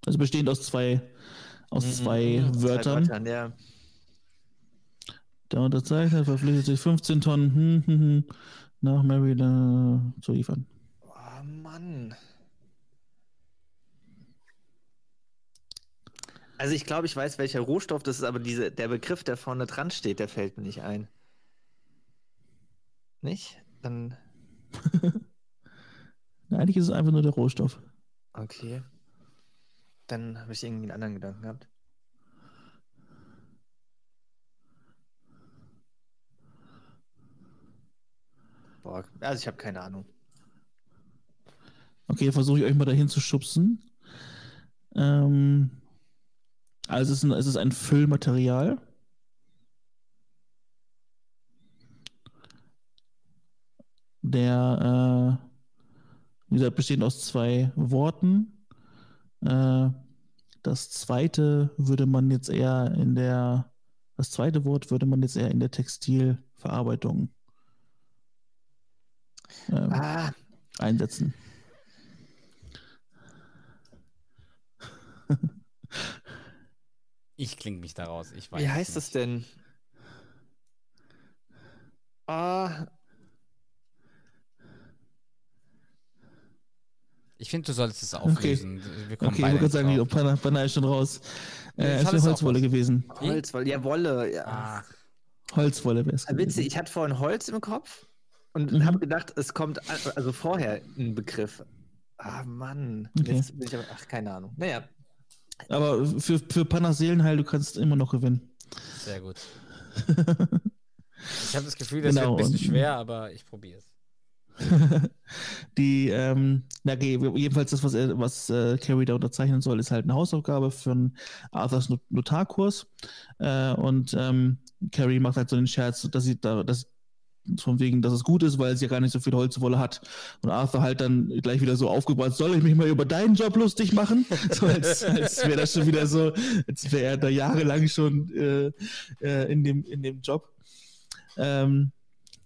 Also bestehend aus zwei, aus zwei Mhm, Wörtern. Wörtern, ja. Der Unterzeichner verpflichtet sich 15 Tonnen hm, hm, hm, nach Maryland zu liefern. Oh Mann. Also ich glaube, ich weiß, welcher Rohstoff das ist, aber diese, der Begriff, der vorne dran steht, der fällt mir nicht ein. Nicht? Dann, Eigentlich ist es einfach nur der Rohstoff. okay. Dann habe ich irgendwie einen anderen Gedanken gehabt. Boah, also ich habe keine Ahnung. Okay, versuche ich euch mal dahin zu schubsen. Ähm, also es ist ein, es ist ein Füllmaterial. Der, äh, wie gesagt, besteht aus zwei Worten. Äh, das zweite würde man jetzt eher in der, das zweite Wort würde man jetzt eher in der Textilverarbeitung ähm, Ah, einsetzen. Ich klinge mich daraus. Ich weiß wie heißt das nicht. denn? Ah, Ich finde, du solltest es auflösen. Wir kommen Okay, ich wollte sagen, drauf. Panna, ist schon raus. Nee, Äh, es wäre Holzwolle gewesen. Holz, weil, ja, Wolle. Ja. Ah, Holzwolle wäre es Ah, Witzig, ich hatte vorhin Holz im Kopf und Mhm. habe gedacht, es kommt also vorher ein Begriff. Ah, Mann. Okay. Jetzt bin ich aber, ach, keine Ahnung. Naja, Aber für, für Pannas Seelenheil, du kannst immer noch gewinnen. sehr gut. Ich habe das Gefühl, das Genau, wird ein bisschen schwer, aber ich probiere es. Die, ähm, na, okay, jedenfalls das, was, er, was äh, Carrie da unterzeichnen soll, ist halt eine Hausaufgabe für einen Arthurs Not- Notarkurs. Äh, und ähm, Carrie macht halt so den Scherz, dass sie da, dass von wegen, dass es gut ist, weil sie ja gar nicht so viel Holzwolle hat. Und Arthur halt dann gleich wieder so aufgebracht, soll ich mich mal über deinen Job lustig machen? So als, als wäre das schon wieder so, als wäre er da jahrelang schon äh, äh, in, dem, in dem Job. Ähm,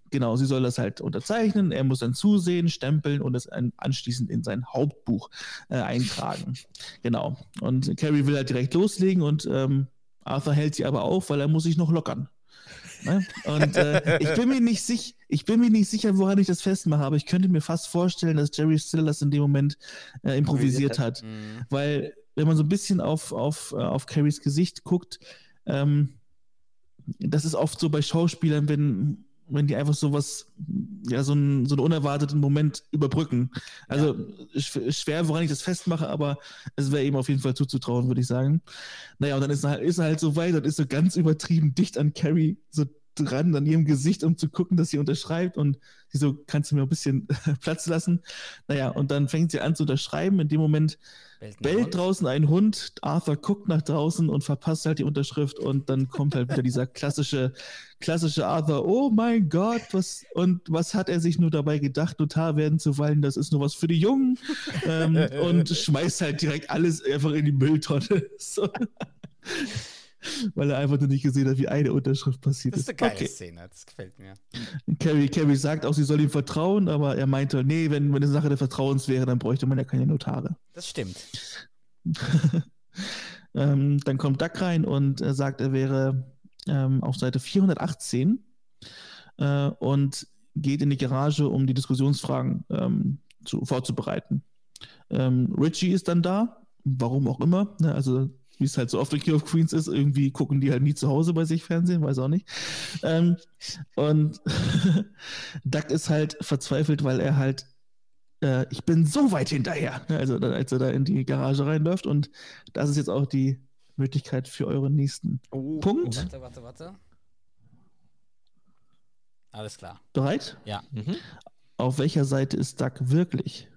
genau, sie soll das halt unterzeichnen, er muss dann zusehen, stempeln und es anschließend in sein Hauptbuch äh, eintragen. Genau. Und Carrie will halt direkt loslegen und ähm, Arthur hält sie aber auf, weil er muss sich noch lockern. Ne? Und äh, ich bin mir nicht sicher, ich bin mir nicht sicher, woran ich das festmache, aber ich könnte mir fast vorstellen, dass Jerry Stiller das in dem Moment äh, improvisiert Improvisiert hat. Mhm. Weil, wenn man so ein bisschen auf, auf, äh, auf Carries Gesicht guckt, ähm, das ist oft so bei Schauspielern, wenn, wenn die einfach sowas, ja, so, ein, so einen unerwarteten Moment überbrücken. Also sch- schwer, woran ich das festmache, aber es wäre ihm auf jeden Fall zuzutrauen, würde ich sagen. Naja, und dann ist er halt, ist er halt so weit und ist so ganz übertrieben dicht an Carrie so dran an ihrem Gesicht, um zu gucken, dass sie unterschreibt und sie so, kannst du mir ein bisschen Platz lassen? Naja, und dann fängt sie an zu unterschreiben. In dem Moment Bellt ein bellt Hund. draußen ein Hund, Arthur guckt nach draußen und verpasst halt die Unterschrift und dann kommt halt wieder dieser klassische, klassische Arthur, oh mein Gott, was, und was hat er sich nur dabei gedacht, Notar werden zu wollen, das ist nur was für die Jungen ähm, und schmeißt halt direkt alles einfach in die Mülltonne. So. Weil er einfach nur nicht gesehen hat, wie eine Unterschrift passiert Das ist. ist eine geile Okay. Szene, das gefällt mir. Carrie, Carrie sagt auch, sie soll ihm vertrauen, aber er meinte, nee, wenn, wenn eine Sache des Vertrauens wäre, dann bräuchte man ja keine Notare. Das stimmt. ähm, dann kommt Duck rein und äh, sagt, er wäre ähm, auf Seite 418 äh, und geht in die Garage, um die Diskussionsfragen ähm, zu, vorzubereiten. Ähm, Richie ist dann da, warum auch immer. Ne? Also, wie es halt so oft in King of Queens ist, irgendwie gucken die halt nie zu Hause bei sich Fernsehen, weiß auch nicht. Ähm, und Duck ist halt verzweifelt, weil er halt äh, ich bin so weit hinterher. Ne, Also als er da in die Garage reinläuft und das ist jetzt auch die Möglichkeit für euren nächsten Oh, Punkt. Warte, warte, warte. Alles klar. Bereit? Ja. Mhm. Auf welcher Seite ist Duck wirklich?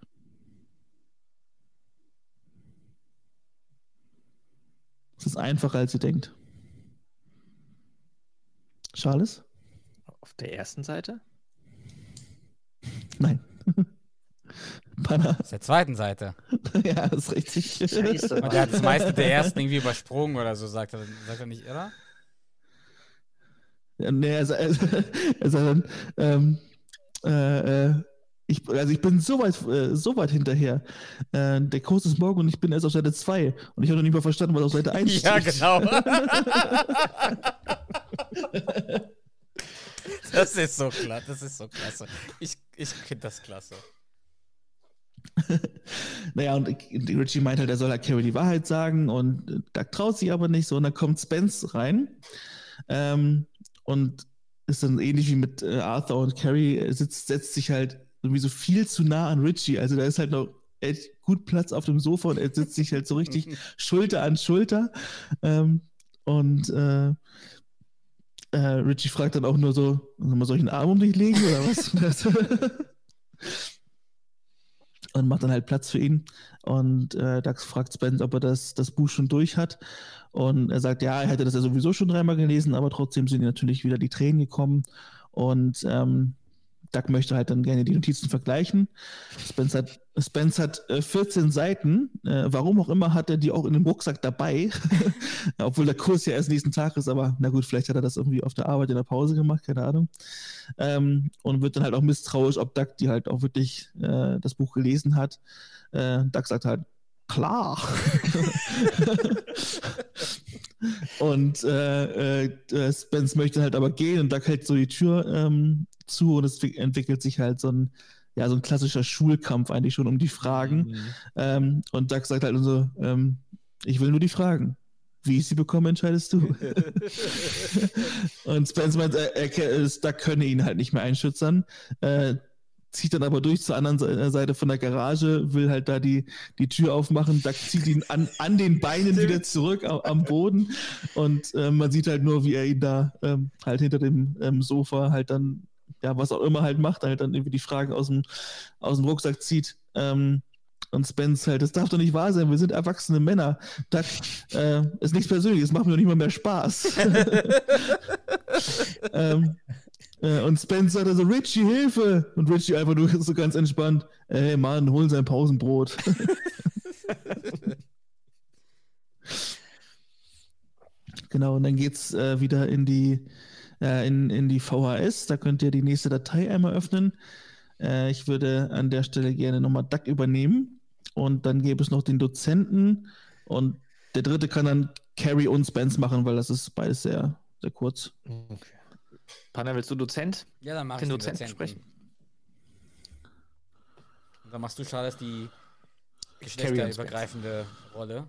Es ist einfacher, als ihr denkt. Charles? Auf der ersten Seite? Nein. Panna? Auf der zweiten Seite. ja, ist richtig. Scheiße. Und der hat das meiste der ersten irgendwie übersprungen oder so, sagt er, sagt er nicht, oder? Ja, nee, er, er, er sagt dann, ähm, äh, äh, ich, also ich bin so weit, äh, so weit hinterher. Äh, der Kurs ist morgen und ich bin erst auf Seite 2. Und ich habe noch nicht mal verstanden, was auf Seite 1 Ja, steht. genau. das ist so klasse, das ist so klasse. Ich, ich finde das klasse. Naja, und Richie meint halt, er soll halt Carrie die Wahrheit sagen und Doug traut sich aber nicht so. Und dann kommt Spence rein ähm, und ist dann ähnlich wie mit äh, Arthur und Carrie, äh, sitzt, setzt sich halt irgendwie so viel zu nah an Richie. Also da ist halt noch echt gut Platz auf dem Sofa und er sitzt sich halt so richtig Schulter an Schulter. Ähm, und äh, äh, Richie fragt dann auch nur so, soll ich einen Arm um dich legen oder was? und macht dann halt Platz für ihn. Und äh, Dax fragt Spence, ob er das, das Buch schon durch hat. Und er sagt, ja, er hätte das ja sowieso schon dreimal gelesen, aber trotzdem sind ihm natürlich wieder die Tränen gekommen. Und ähm, Doug möchte halt dann gerne die Notizen vergleichen. Spence hat, Spence hat äh, 14 Seiten. Äh, warum auch immer hat er die auch in dem Rucksack dabei. Obwohl der Kurs ja erst nächsten Tag ist, aber na gut, vielleicht hat er das irgendwie auf der Arbeit in der Pause gemacht, keine Ahnung. Ähm, und wird dann halt auch misstrauisch, ob Doug die halt auch wirklich äh, das Buch gelesen hat. Äh, Doug sagt halt, klar. und äh, äh, Spence möchte halt aber gehen und Doug hält so die Tür ähm, zu und es wi- entwickelt sich halt so ein, ja, so ein klassischer Schulkampf eigentlich schon um die Fragen. Mhm. Ähm, und Doug sagt halt so, ähm, ich will nur die Fragen. Wie ich sie bekomme, entscheidest du. und Spence meint, er, er, er, Doug könne ihn halt nicht mehr einschützern. Äh, zieht dann aber durch zur anderen Se- Seite von der Garage, will halt da die, die Tür aufmachen. Doug zieht ihn an, an den Beinen wieder zurück am, am Boden. Und äh, man sieht halt nur, wie er ihn da ähm, halt hinter dem ähm, Sofa halt dann, ja, was auch immer halt macht, halt dann irgendwie die Fragen aus dem, aus dem Rucksack zieht. Ähm, und Spence halt, das darf doch nicht wahr sein, wir sind erwachsene Männer. Doug, äh, ist nichts Persönliches, macht mir doch nicht mal mehr Spaß. ähm, äh, und Spence sagt also, Richie, Hilfe! Und Richie einfach nur so ganz entspannt, ey Mann, hol sein Pausenbrot. genau, und dann geht's äh, wieder in die, äh, in, in die VHS. Da könnt ihr die nächste Datei einmal öffnen. Äh, ich würde an der Stelle gerne nochmal Duck übernehmen. Und dann gäbe es noch den Dozenten. Und der dritte kann dann Carrie und Spence machen, weil das ist beides sehr, sehr kurz. Okay. Panna, willst du Dozent? Ja, dann mach Den ich den Dozenten Dozenten. sprechen. Und dann machst du, Charles, die geschlechterübergreifende Rolle.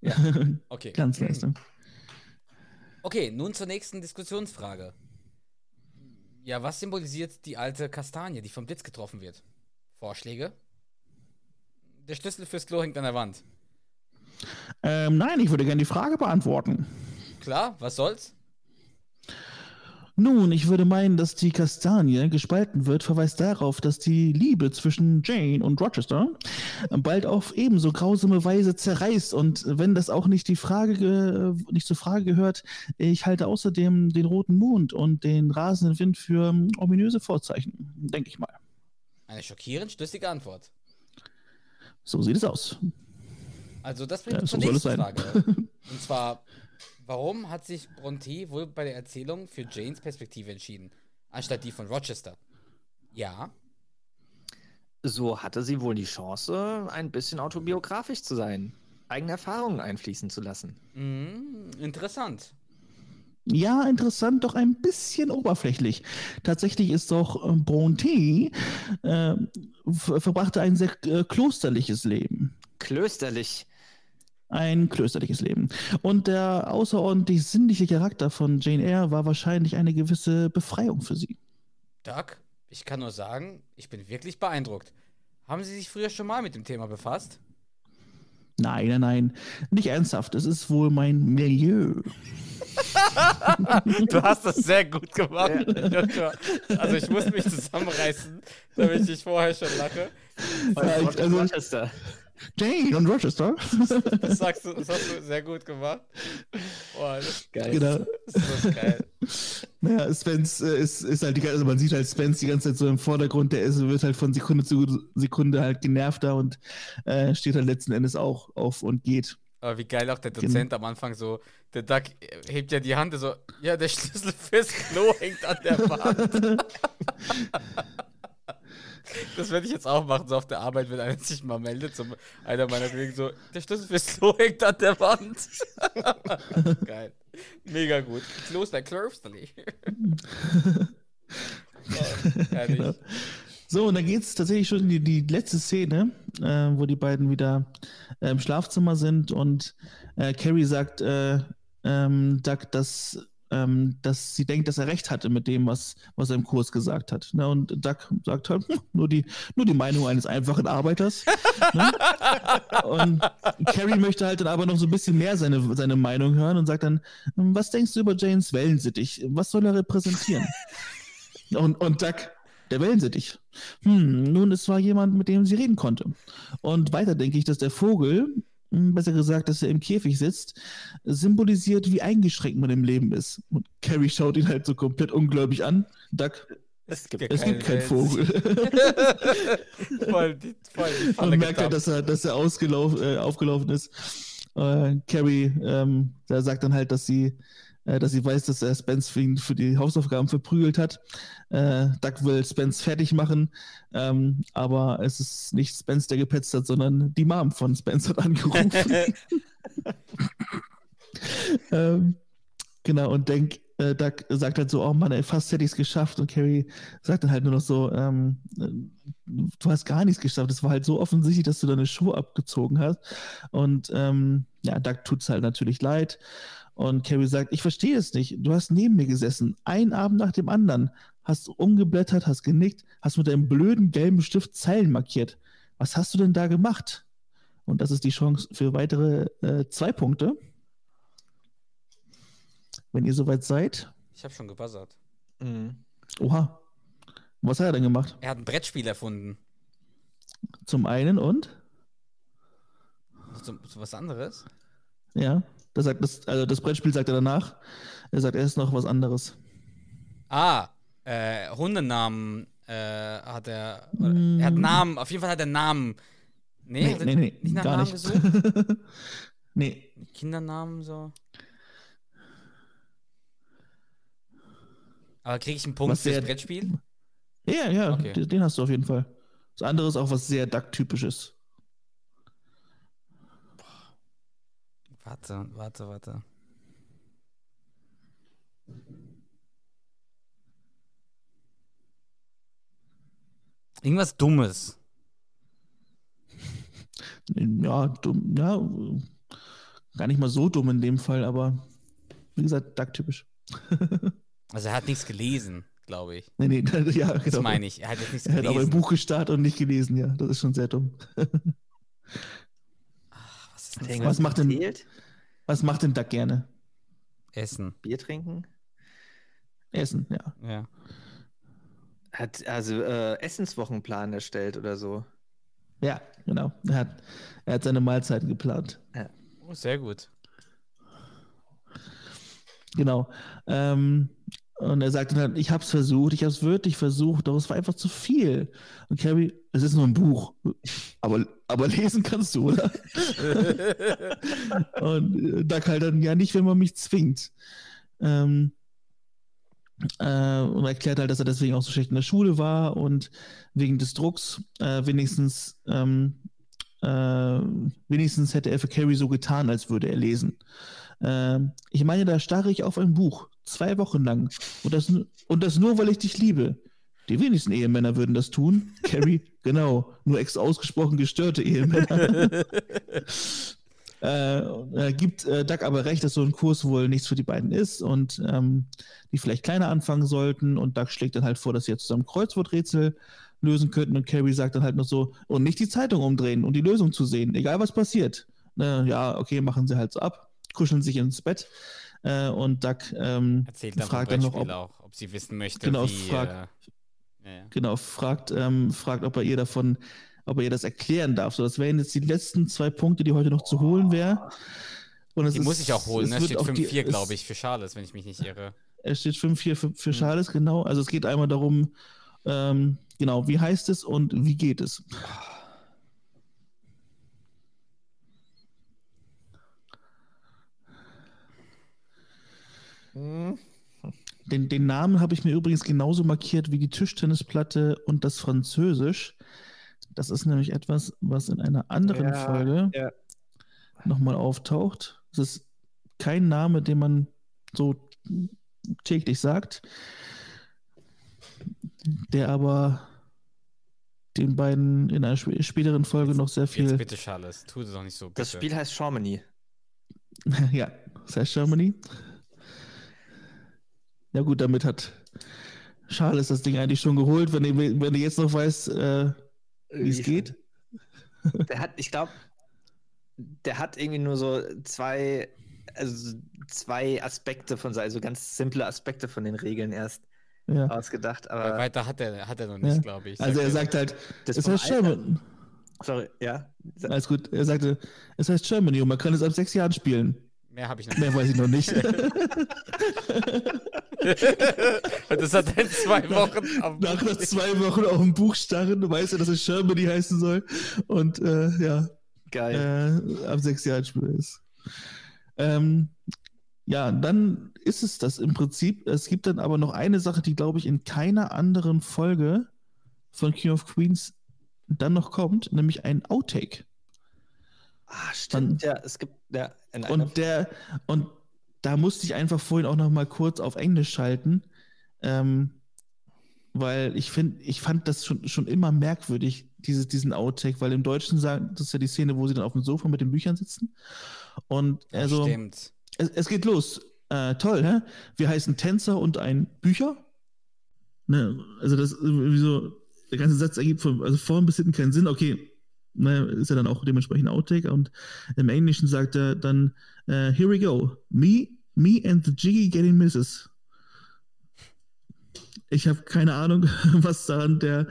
Okay. Glanzleistung. Okay, nun zur nächsten Diskussionsfrage. Ja, was symbolisiert die alte Kastanie, die vom Blitz getroffen wird? Vorschläge? Der Schlüssel fürs Klo hängt an der Wand. Ähm, nein, ich würde gerne die Frage beantworten. Klar, was soll's? Nun, ich würde meinen, dass die Kastanie gespalten wird, verweist darauf, dass die Liebe zwischen Jane und Rochester bald auf ebenso grausame Weise zerreißt. Und wenn das auch nicht die Frage, ge- nicht zur Frage gehört, ich halte außerdem den roten Mond und den rasenden Wind für ominöse Vorzeichen, denke ich mal. Eine schockierend schlüssige Antwort. So sieht es aus. Also das bringt Ja, uns so zur es nächsten. Frage. Und zwar, warum hat sich Bronte wohl bei der Erzählung für Janes Perspektive entschieden, anstatt die von Rochester? Ja, So hatte sie wohl die Chance, ein bisschen autobiografisch zu sein, eigene Erfahrungen einfließen zu lassen. mhm, interessant. Ja, interessant, doch ein bisschen oberflächlich. Tatsächlich ist doch äh, Bronte äh, ver- verbrachte ein sehr äh, klosterliches Leben. Klösterlich. Ein klösterliches Leben. Und der außerordentlich sinnliche Charakter von Jane Eyre war wahrscheinlich eine gewisse Befreiung für sie. Doug, ich kann nur sagen, ich bin wirklich beeindruckt. Haben Sie sich früher schon mal mit dem Thema befasst? Nein, nein, nein, nicht ernsthaft. Es ist wohl mein Milieu. Du hast das sehr gut gemacht, Joshua. Also ich muss mich zusammenreißen, damit ich vorher schon lache. Ja, ich- also-. Jane und Rochester. Das, sagst du, das hast du sehr gut gemacht. Boah, das, Geil. genau. das ist geil. Naja, Spence äh, ist, ist halt die ganze, also man sieht halt Spence die ganze Zeit so im Vordergrund, der ist, wird halt von Sekunde zu Sekunde halt genervter und äh, steht halt letzten Endes auch auf und geht. Aber wie geil auch der Genau. Dozent am Anfang so, der Duck hebt ja die Hand so, ja, der Schlüssel fürs Klo hängt an der Wand. Das werde ich jetzt auch machen, so auf der Arbeit, wenn einer sich mal meldet, so einer meiner Kollegen so, der Schlüssel fürs Klo hängt an der Wand. Geil. Mega gut. Klo ist bei Klösterlich. oh, herrlich. So, und dann geht es tatsächlich schon in die, die letzte Szene, äh, wo die beiden wieder äh, im Schlafzimmer sind und äh, Carrie sagt äh, ähm, Doug, dass, ähm, dass sie denkt, dass er recht hatte mit dem, was, was er im Kurs gesagt hat. Ne? Und Doug sagt halt, hm, nur die, nur die Meinung eines einfachen Arbeiters. ne? Und Carrie möchte halt dann aber noch so ein bisschen mehr seine, seine Meinung hören und sagt dann, hm, was denkst du über James Wellensittich? Was soll er repräsentieren? Und, und Doug, der Wellensittich. Hm, nun, es war jemand, mit dem sie reden konnte. Und weiter denke ich, dass der Vogel, besser gesagt, dass er im Käfig sitzt, symbolisiert, wie eingeschränkt man im Leben ist. Und Carrie schaut ihn halt so komplett ungläubig an. Doug, Es gibt es gibt keinen Vogel. voll die, voll die Falle Und merkt halt, dass er, dass er ausgelauf, äh, aufgelaufen ist. Äh, Carrie, ähm, der sagt dann halt, dass sie, dass sie weiß, dass er Spence für, ihn für die Hausaufgaben verprügelt hat. Äh, Doug will Spence fertig machen, ähm, aber es ist nicht Spence, der gepetzt hat, sondern die Mom von Spence hat angerufen. ähm, genau, und denk, äh, Doug sagt halt so, oh Mann, ey, fast hätte ich es geschafft. Und Carrie sagt dann halt nur noch so, ähm, äh, du hast gar nichts geschafft. Es war halt so offensichtlich, dass du deine Schuhe abgezogen hast. Und ähm, ja, Doug tut es halt natürlich leid. Und Carrie sagt, ich verstehe es nicht. Du hast neben mir gesessen, einen Abend nach dem anderen, hast umgeblättert, hast genickt, hast mit deinem blöden gelben Stift Zeilen markiert. Was hast du denn da gemacht? Und das ist die Chance für weitere äh, zwei Punkte. Wenn ihr soweit seid. Ich habe schon gebuzzert. Mhm. Oha. Was hat er denn gemacht? Er hat ein Brettspiel erfunden. Zum einen und? So, so was anderes? Ja. Das sagt das, also das Brettspiel sagt er danach. Er sagt erst noch was anderes. Ah, äh, Hundenamen äh, hat er. Mm. Er hat Namen, auf jeden Fall hat er Namen. Nee, Nee, hat nee, nee, nicht nach gar Namen nicht. gesucht? nee. Kindernamen so. Aber kriege ich einen Punkt Was fürs Brettspiel? Ja, ja, Okay. den, den hast du auf jeden Fall. Das andere ist auch was sehr Duck-typisches. Warte, warte, warte. Irgendwas Dummes. Ja, dumm, ja, gar nicht mal so dumm in dem Fall, aber wie gesagt, Duck-typisch. Also er hat nichts gelesen, glaube ich. Nee, nee, ja, Das genau. meine ich. Er hat jetzt nichts Er hat aber ein gelesen. Buch gestartet und nicht gelesen, ja. Das ist schon sehr dumm. Was er macht denn-? Was macht denn Duck gerne? Essen? Bier trinken? Essen, ja. Ja. Hat also äh, Essenswochenplan erstellt oder so. Ja, genau. Er hat, er hat seine Mahlzeiten geplant. Oh, sehr gut. Genau. Ähm, und er sagt dann ich habe es versucht, ich habe es wirklich versucht, doch es war einfach zu viel. Und Carrie, es ist nur ein Buch, aber, aber lesen kannst du, oder? und äh, Doug halt dann, ja nicht, wenn man mich zwingt. Ähm, äh, und erklärt halt, dass er deswegen auch so schlecht in der Schule war und wegen des Drucks äh, wenigstens ähm, äh, wenigstens hätte er für Carrie so getan, als würde er lesen. Ähm, ich meine, da starre ich auf ein Buch, zwei Wochen lang. Und das, und das nur, weil ich dich liebe. Die wenigsten Ehemänner würden das tun. Carrie, genau, nur ex ausgesprochen gestörte Ehemänner. äh, er gibt äh, Doug aber recht, dass so ein Kurs wohl nichts für die beiden ist und ähm, die vielleicht kleiner anfangen sollten. Und Doug schlägt dann halt vor, dass sie jetzt zusammen Kreuzworträtsel lösen könnten. Und Carrie sagt dann halt noch so, und nicht die Zeitung umdrehen und die Lösung zu sehen, egal was passiert. Na, ja, okay, machen sie halt so ab, kuscheln sich ins Bett. Äh, und Doug ähm, fragt dann noch, ob, auch, ob sie wissen möchte, Genau, wie... frag- äh, ja, genau, fragt, ähm, fragt, ob er ihr davon, ob er ihr das erklären darf. So, das wären jetzt die letzten zwei Punkte, die heute noch zu holen wären. Und Die ist- muss ich auch holen, es ne? Steht auf die- 5-4, es- glaube ich, für Charles, wenn ich mich nicht irre. Es steht 5-4 für, für Hm. Charles, genau. Also es geht einmal darum, ähm, genau, wie heißt es und wie geht es? Hm. Den, den Namen habe ich mir übrigens genauso markiert wie die Tischtennisplatte und das Französisch. Das ist nämlich etwas, was in einer anderen Ja, Folge ja. nochmal auftaucht. Es ist kein Name, den man so täglich sagt, der aber den beiden in einer sp späteren Folge noch sehr Jetzt viel. bitte, Charles, tu es doch nicht so, bitte. Das Spiel heißt Chamonix. ja, das heißt Germany. Ja, gut, damit hat Charles das Ding eigentlich schon geholt, wenn er, wenn jetzt noch weiß, äh, wie es geht. Der hat, ich glaube, der hat irgendwie nur so zwei, also zwei Aspekte von, also ganz simple Aspekte von den Regeln erst Ja. ausgedacht. Aber weiter hat er, hat er noch nicht, Ja. glaube ich. Also er sagt halt, das es vom heißt Alter- German. Sorry, ja. Alles gut. Er sagte, es heißt Germany und man kann es ab sechs Jahren spielen. Mehr habe ich noch Mehr nicht. weiß ich noch nicht. Und das hat in zwei Wochen am Nach nach zwei Wochen auf ein Buch starren, du weißt ja, dass es Germany heißen soll. Und äh, ja, Geil. äh, ab sechs Jahren Spiel ist. Ähm, ja, dann ist es das im Prinzip. Es gibt dann aber noch eine Sache, die, glaube ich, in keiner anderen Folge von King of Queens dann noch kommt, nämlich ein Outtake. Ah, stimmt. Ja, es gibt, ja, Und der, und da musste ich einfach vorhin auch noch mal kurz auf Englisch schalten, ähm, weil ich finde, ich fand das schon, schon immer merkwürdig, dieses, diesen Outtake, weil im Deutschen sagen, das ist ja die Szene, wo sie dann auf dem Sofa mit den Büchern sitzen. Und also, Stimmt. es, es geht los. Äh, toll, hä? Wir heißen Tänzer und ein Bücher. Ne, also das irgendwie so, der ganze Satz ergibt von, also vorn bis hinten keinen Sinn. Okay, ne, ist ja dann auch dementsprechend Outtake. Und im Englischen sagt er dann, äh, here we go. Me, me and the Jiggy getting misses. Ich habe keine Ahnung, was daran der,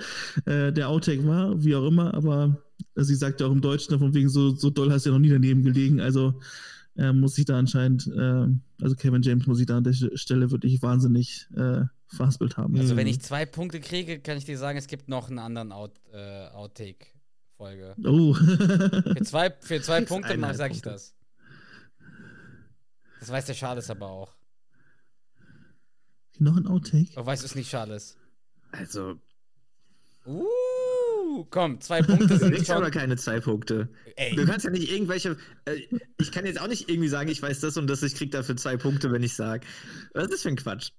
äh, der Outtake war, wie auch immer, aber sie sagt ja auch im Deutschen, von wegen so, so doll hast du ja noch nie daneben gelegen. Also äh, muss ich da anscheinend, äh, also Kevin James muss ich da an der Stelle wirklich wahnsinnig äh, verhaspelt haben. Also wenn Mhm. ich zwei Punkte kriege, kann ich dir sagen, es gibt noch einen anderen Out, äh, Outtake-Folge. Oh. Für zwei, für zwei Punkte sage ich Punkte. das. Das weiß der Charles aber auch. Noch ein Outtake? Oder weißt du es nicht, Charles? Also, Uh, komm, zwei Punkte sind kriegst aber schon. keine zwei Punkte. Ey, Du kannst ja nicht irgendwelche. Äh, ich kann jetzt auch nicht irgendwie sagen, ich weiß das und das, ich krieg dafür zwei Punkte, wenn ich sage. Was ist das für ein Quatsch?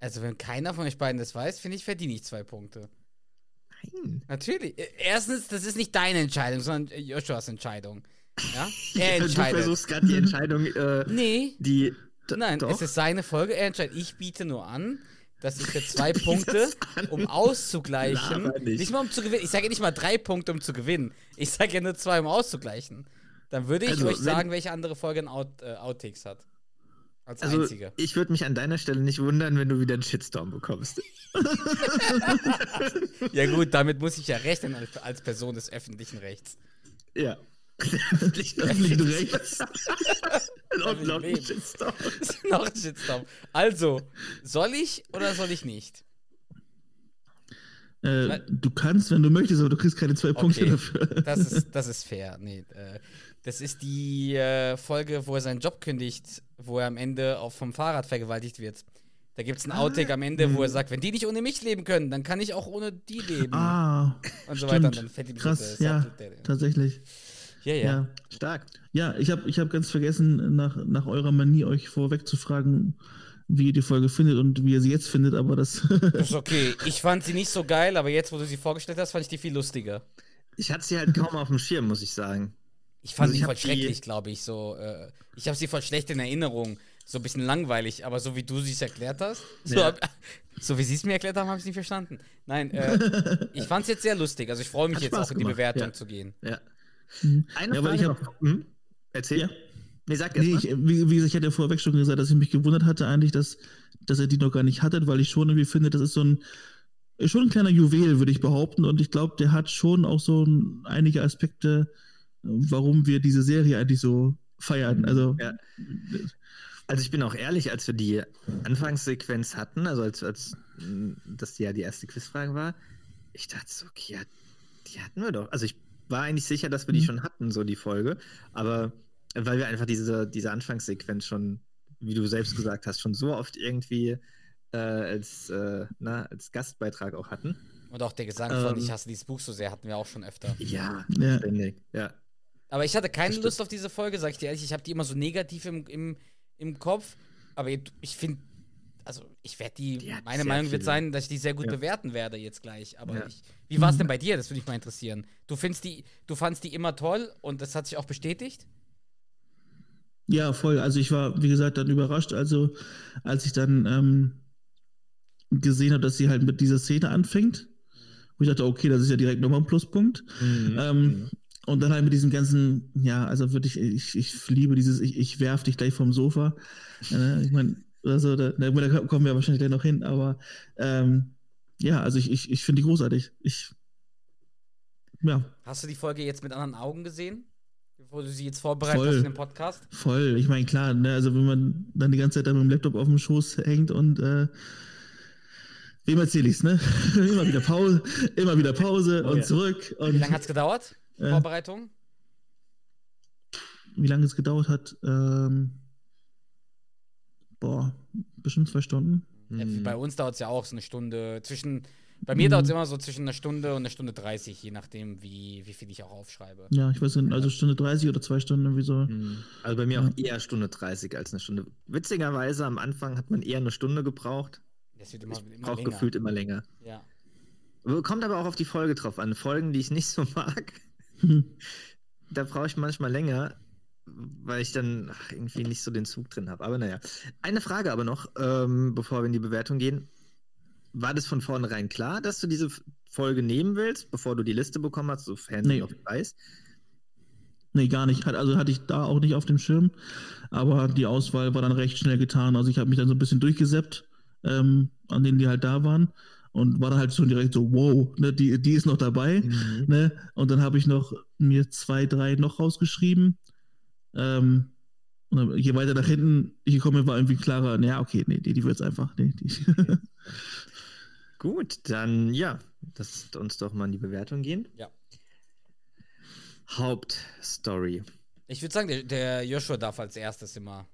also wenn keiner von euch beiden das weiß, finde ich, verdiene ich zwei Punkte. Nein. Natürlich. Äh, Erstens, das ist nicht deine Entscheidung, sondern äh, Joshuas Entscheidung. Ja? Er du entscheidet. versuchst gerade die Entscheidung, äh, Nee, die. Nein, doch. es ist seine Folge, er entscheidet. Ich biete nur an, dass ich für zwei Punkte, um auszugleichen, Laber nicht. nicht mal um zu gewinnen, ich sage ja nicht mal drei Punkte, um zu gewinnen. Ich sage ja nur zwei, um auszugleichen. Dann würde ich Also, euch sagen, welche andere Folge ein Out, äh, Outtakes hat. Als Also, einzige. ich würde mich an deiner Stelle nicht wundern, wenn du wieder einen Shitstorm bekommst. Ja gut, damit muss ich ja rechnen als, Person des öffentlichen Rechts. Ja. Öffentlichen Öffentlichen Rechts. Und noch ein. Shitstorm. Noch ein Shitstorm. Also, soll ich oder soll ich nicht? Äh, du kannst, wenn du möchtest, aber du kriegst keine zwei Punkte Okay. dafür. Das ist, das ist fair. Nee, äh, das ist die äh, Folge, wo er seinen Job kündigt, wo er am Ende auch vom Fahrrad vergewaltigt wird. Da gibt es einen Outtake am Ende, wo er sagt, wenn die nicht ohne mich leben können, dann kann ich auch ohne die leben. Ah, und so stimmt. weiter. Und dann fällt ihm so krass, der ja, Sattel- der- tatsächlich. ja, ja. Ja, Stark. ja ich habe ich hab ganz vergessen, nach, nach eurer Manie euch vorweg zu fragen, wie ihr die Folge findet und wie ihr sie jetzt findet, aber das. Das ist okay. Ich fand sie nicht so geil, aber jetzt, wo du sie vorgestellt hast, fand ich die viel lustiger. Ich hatte sie halt kaum auf dem Schirm, muss ich sagen. Ich fand Also sie ich voll die- schrecklich, glaube ich. So, äh, ich habe sie voll schlecht in Erinnerung. So ein bisschen langweilig, aber so wie du sie es erklärt hast, so, Ja. hab, so wie sie es mir erklärt haben, habe ich es nicht verstanden. Nein, äh, ich fand es jetzt sehr lustig. Also ich freue mich Hat jetzt Spaß auch in die gemacht, Bewertung ja. zu gehen. Ja. Mhm. Eine Ja, Frage ich hab- noch. Hm? Erzähl. Ja. Nee, sag Nee, ich, wie, wie gesagt, ich hatte ja vorweg schon gesagt, dass ich mich gewundert hatte eigentlich, dass, dass er die noch gar nicht hatte, weil ich schon irgendwie finde, das ist so ein schon ein kleiner Juwel, würde ich behaupten. Und ich glaube, der hat schon auch so ein, einige Aspekte, warum wir diese Serie eigentlich so feiern. Also Ja. Also ich bin auch ehrlich, als wir die Anfangssequenz hatten, also als, als mh, das ja die erste Quizfrage war, ich dachte so, okay, ja, die hatten wir doch. Also ich war eigentlich sicher, dass wir die Mhm. schon hatten, so die Folge, aber weil wir einfach diese, diese Anfangssequenz schon, wie du selbst gesagt hast, schon so oft irgendwie äh, als, äh, na, als Gastbeitrag auch hatten. Und auch der Gesang von Ähm. Ich hasse dieses Buch so sehr hatten wir auch schon öfter. Ja, Ja. ständig. Ja. Aber ich hatte keine. Lust auf diese Folge, sag ich dir ehrlich. Ich habe die immer so negativ im, im, im Kopf. Aber ich finde, also ich werde die, Die meine Meinung wird viele. sein, dass ich die sehr gut Ja. bewerten werde jetzt gleich. Aber Ja. ich, wie war es denn bei dir? Das würde mich mal interessieren. Du findest die, du fandst die immer toll und das hat sich auch bestätigt? Ja, voll. Also ich war, wie gesagt, dann überrascht, also als ich dann ähm, gesehen habe, dass sie halt mit dieser Szene anfängt. Wo ich dachte, okay, das ist ja direkt nochmal ein Pluspunkt. Mhm. Ähm, und dann halt mit diesem ganzen, ja, also wirklich, ich, ich liebe dieses, ich, ich werf dich gleich vom Sofa. Äh, ich meine, also da, da kommen wir wahrscheinlich gleich noch hin, aber ähm, ja, also ich, ich, ich finde die großartig. Ich, ja, Hast du die Folge jetzt mit anderen Augen gesehen? Bevor du sie jetzt vorbereitet Voll. hast für den Podcast? Voll, ich meine, klar, ne, also wenn man dann die ganze Zeit da mit dem Laptop auf dem Schoß hängt und äh, wem erzähle ich's, ne? immer wieder Pause, immer wieder Pause Oh und ja. zurück. Und Wie lange hat es gedauert? Äh. Vorbereitung? wie lange es gedauert hat? Ähm, boah, bestimmt zwei Stunden. Ja, Mhm. bei uns dauert es ja auch so eine Stunde. Zwischen, bei mir Mhm. dauert es immer so zwischen einer Stunde und einer Stunde 30, je nachdem, wie, wie viel ich auch aufschreibe. Ja, ich weiß nicht, also Stunde 30 oder zwei Stunden irgendwie so. Mhm. Also bei mir auch eher Stunde 30 als eine Stunde. Witzigerweise am Anfang hat man eher eine Stunde gebraucht. Das wird immer, Ich immer brauche länger. gefühlt immer länger. Ja. Kommt aber auch auf die Folge drauf an. Folgen, die ich nicht so mag. Da brauche ich manchmal länger, weil ich dann ach, irgendwie nicht so den Zug drin habe. Aber naja. Eine Frage aber noch, ähm, bevor wir in die Bewertung gehen. War das von vornherein klar, dass du diese Folge nehmen willst, bevor du die Liste bekommen hast, sofern Nee. du noch weißt? Nee, gar nicht. Also hatte ich da auch nicht auf dem Schirm. Aber die Auswahl war dann recht schnell getan. Also ich habe mich dann so ein bisschen durchgesäppt, ähm, an denen die halt da waren. Und war dann halt schon direkt so, wow, ne, die, die ist noch dabei. Mhm. Ne? Und dann habe ich noch mir zwei, drei noch rausgeschrieben. Ähm, und dann, je weiter nach hinten ich gekommen bin, war irgendwie klarer, naja, okay, nee, die, die wird es einfach. Nee, die, Gut, dann ja, lasst uns doch mal in die Bewertung gehen. Ja. Hauptstory. Ich würde sagen, der, der Joshua darf als erstes immer.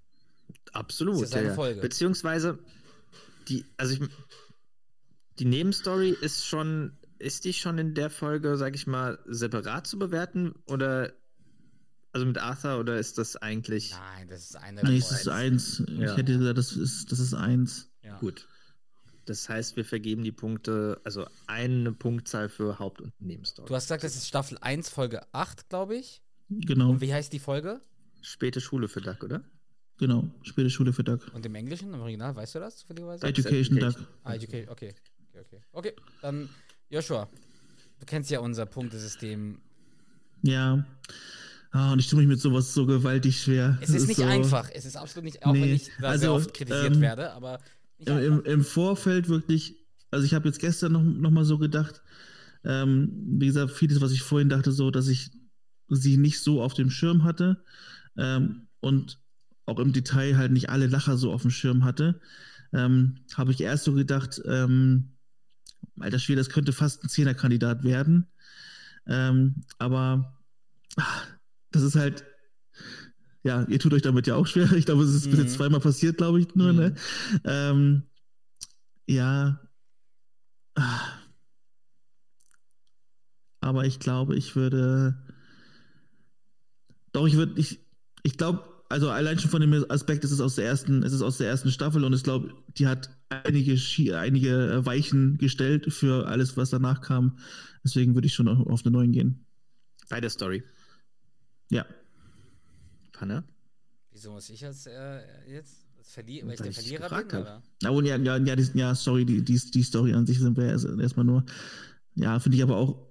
Absolut. Das ist ja seine ja. Folge. Beziehungsweise, die, also ich, die Nebenstory ist schon, ist die schon in der Folge, sag ich mal, separat zu bewerten? Oder, also mit Arthur, oder ist das eigentlich. Nein, das ist eine. nee, es Folge. ist eins. Ja. Ich hätte gesagt, das ist, das ist eins. Ja. Gut. Das heißt, wir vergeben die Punkte, also eine Punktzahl für Haupt- und Nebenstory. Du hast gesagt, das ist Staffel 1, Folge 8, glaube ich. Genau, Und wie heißt die Folge? Späte Schule für Duck, oder? genau. Späte Schule für Doug. Und im Englischen, im Original, weißt du das zufälligerweise? Education Education. Doug. Ah, okay, okay. Okay, okay. Okay, dann Joshua. Du kennst ja unser Punktesystem. Ja. Ah, und ich tue mich mit sowas so gewaltig schwer. Es ist nicht so, einfach. Es ist absolut nicht, auch wenn Nee, ich da sehr also, oft kritisiert ähm, werde, aber im, Im Vorfeld wirklich, also ich habe jetzt gestern noch, noch mal so gedacht, ähm, wie gesagt, vieles, was ich vorhin dachte, so, dass ich sie nicht so auf dem Schirm hatte ähm, und auch im Detail halt nicht alle Lacher so auf dem Schirm hatte, ähm, habe ich erst so gedacht, ähm, alter Schwede, das könnte fast ein Zehnerkandidat werden. Ähm, aber ah, das ist halt, ja, ihr tut euch damit ja auch schwer. Ich glaube, es ist bis Mhm. jetzt zweimal passiert, glaube ich, nur, ne? Ähm, ja. Ah. Aber ich glaube, ich würde. Doch, ich würde. Ich, ich glaube, also allein schon von dem Aspekt, es ist aus der ersten, es ist aus der ersten Staffel und ich glaube, die hat einige, einige äh, Weichen gestellt für alles, was danach kam. Deswegen würde ich schon auf eine 9 gehen. Bei der Story. Ja. Panne? Wieso muss ich als äh, jetzt Verli weil ich der Verlierer bin? hab. Oder? Ja, und ja, ja, ja, die, ja sorry, die, die, die Story an sich sind wir erst- erstmal nur. Ja, finde ich aber auch.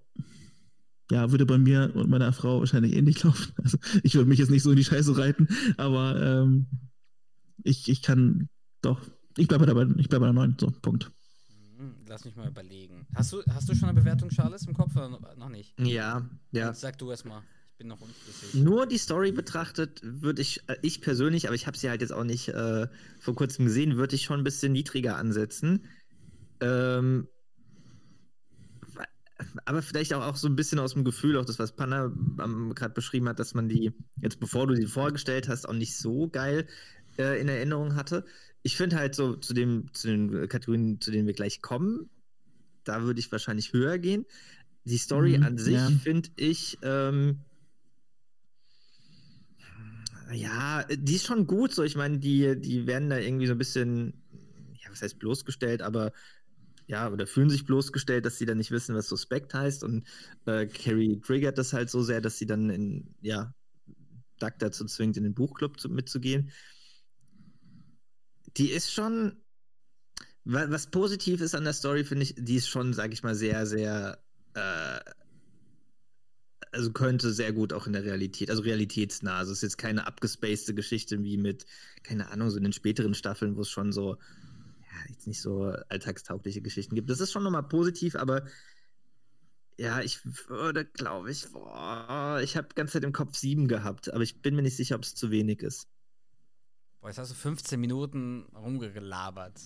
Ja, würde bei mir und meiner Frau wahrscheinlich ähnlich laufen. Also ich würde mich jetzt nicht so in die Scheiße reiten, aber ähm, ich, ich kann doch. Ich bleibe dabei, ich bleibe bei der 9. So, Punkt. Hm, Lass mich mal überlegen. Hast du, hast du schon eine Bewertung, Charles, im Kopf oder noch- nicht? Ja, ja. Jetzt Sag du erst mal. Ich bin noch unschlüssig. Nur die Story betrachtet, würde ich, äh, ich persönlich, aber ich habe sie halt jetzt auch nicht äh, vor kurzem gesehen, würde ich schon ein bisschen niedriger ansetzen. Ähm, aber vielleicht auch, auch so ein bisschen aus dem Gefühl, auch das, was Panna ähm, gerade beschrieben hat, dass man die, jetzt bevor du sie vorgestellt hast, auch nicht so geil äh, in Erinnerung hatte. Ich finde halt so zu, dem, zu den Kategorien, zu denen wir gleich kommen, da würde ich wahrscheinlich höher gehen. Die Story Mhm, an sich ja. finde ich, ähm, ja, die ist schon gut. So, ich meine, die, die werden da irgendwie so ein bisschen, ja, was heißt bloßgestellt, aber ja, oder fühlen sich bloßgestellt, dass sie dann nicht wissen, was Suspekt heißt. Und äh, Carrie triggert das halt so sehr, dass sie dann in, ja, Doug dazu zwingt, in den Buchclub zu, mitzugehen. Die ist schon, wa- was positiv ist an der Story, finde ich, die ist schon, sag ich mal, sehr, sehr, äh, also könnte sehr gut auch in der Realität, also realitätsnah. Also es ist jetzt keine abgespacede Geschichte wie mit, keine Ahnung, so in den späteren Staffeln, wo es schon so, ja, jetzt nicht so alltagstaugliche Geschichten gibt. Das ist schon nochmal positiv, aber ja, ich würde, glaube ich, boah, ich habe ganze Zeit im Kopf sieben gehabt, aber ich bin mir nicht sicher, ob es zu wenig ist. Boah, jetzt hast du 15 Minuten rumgelabert.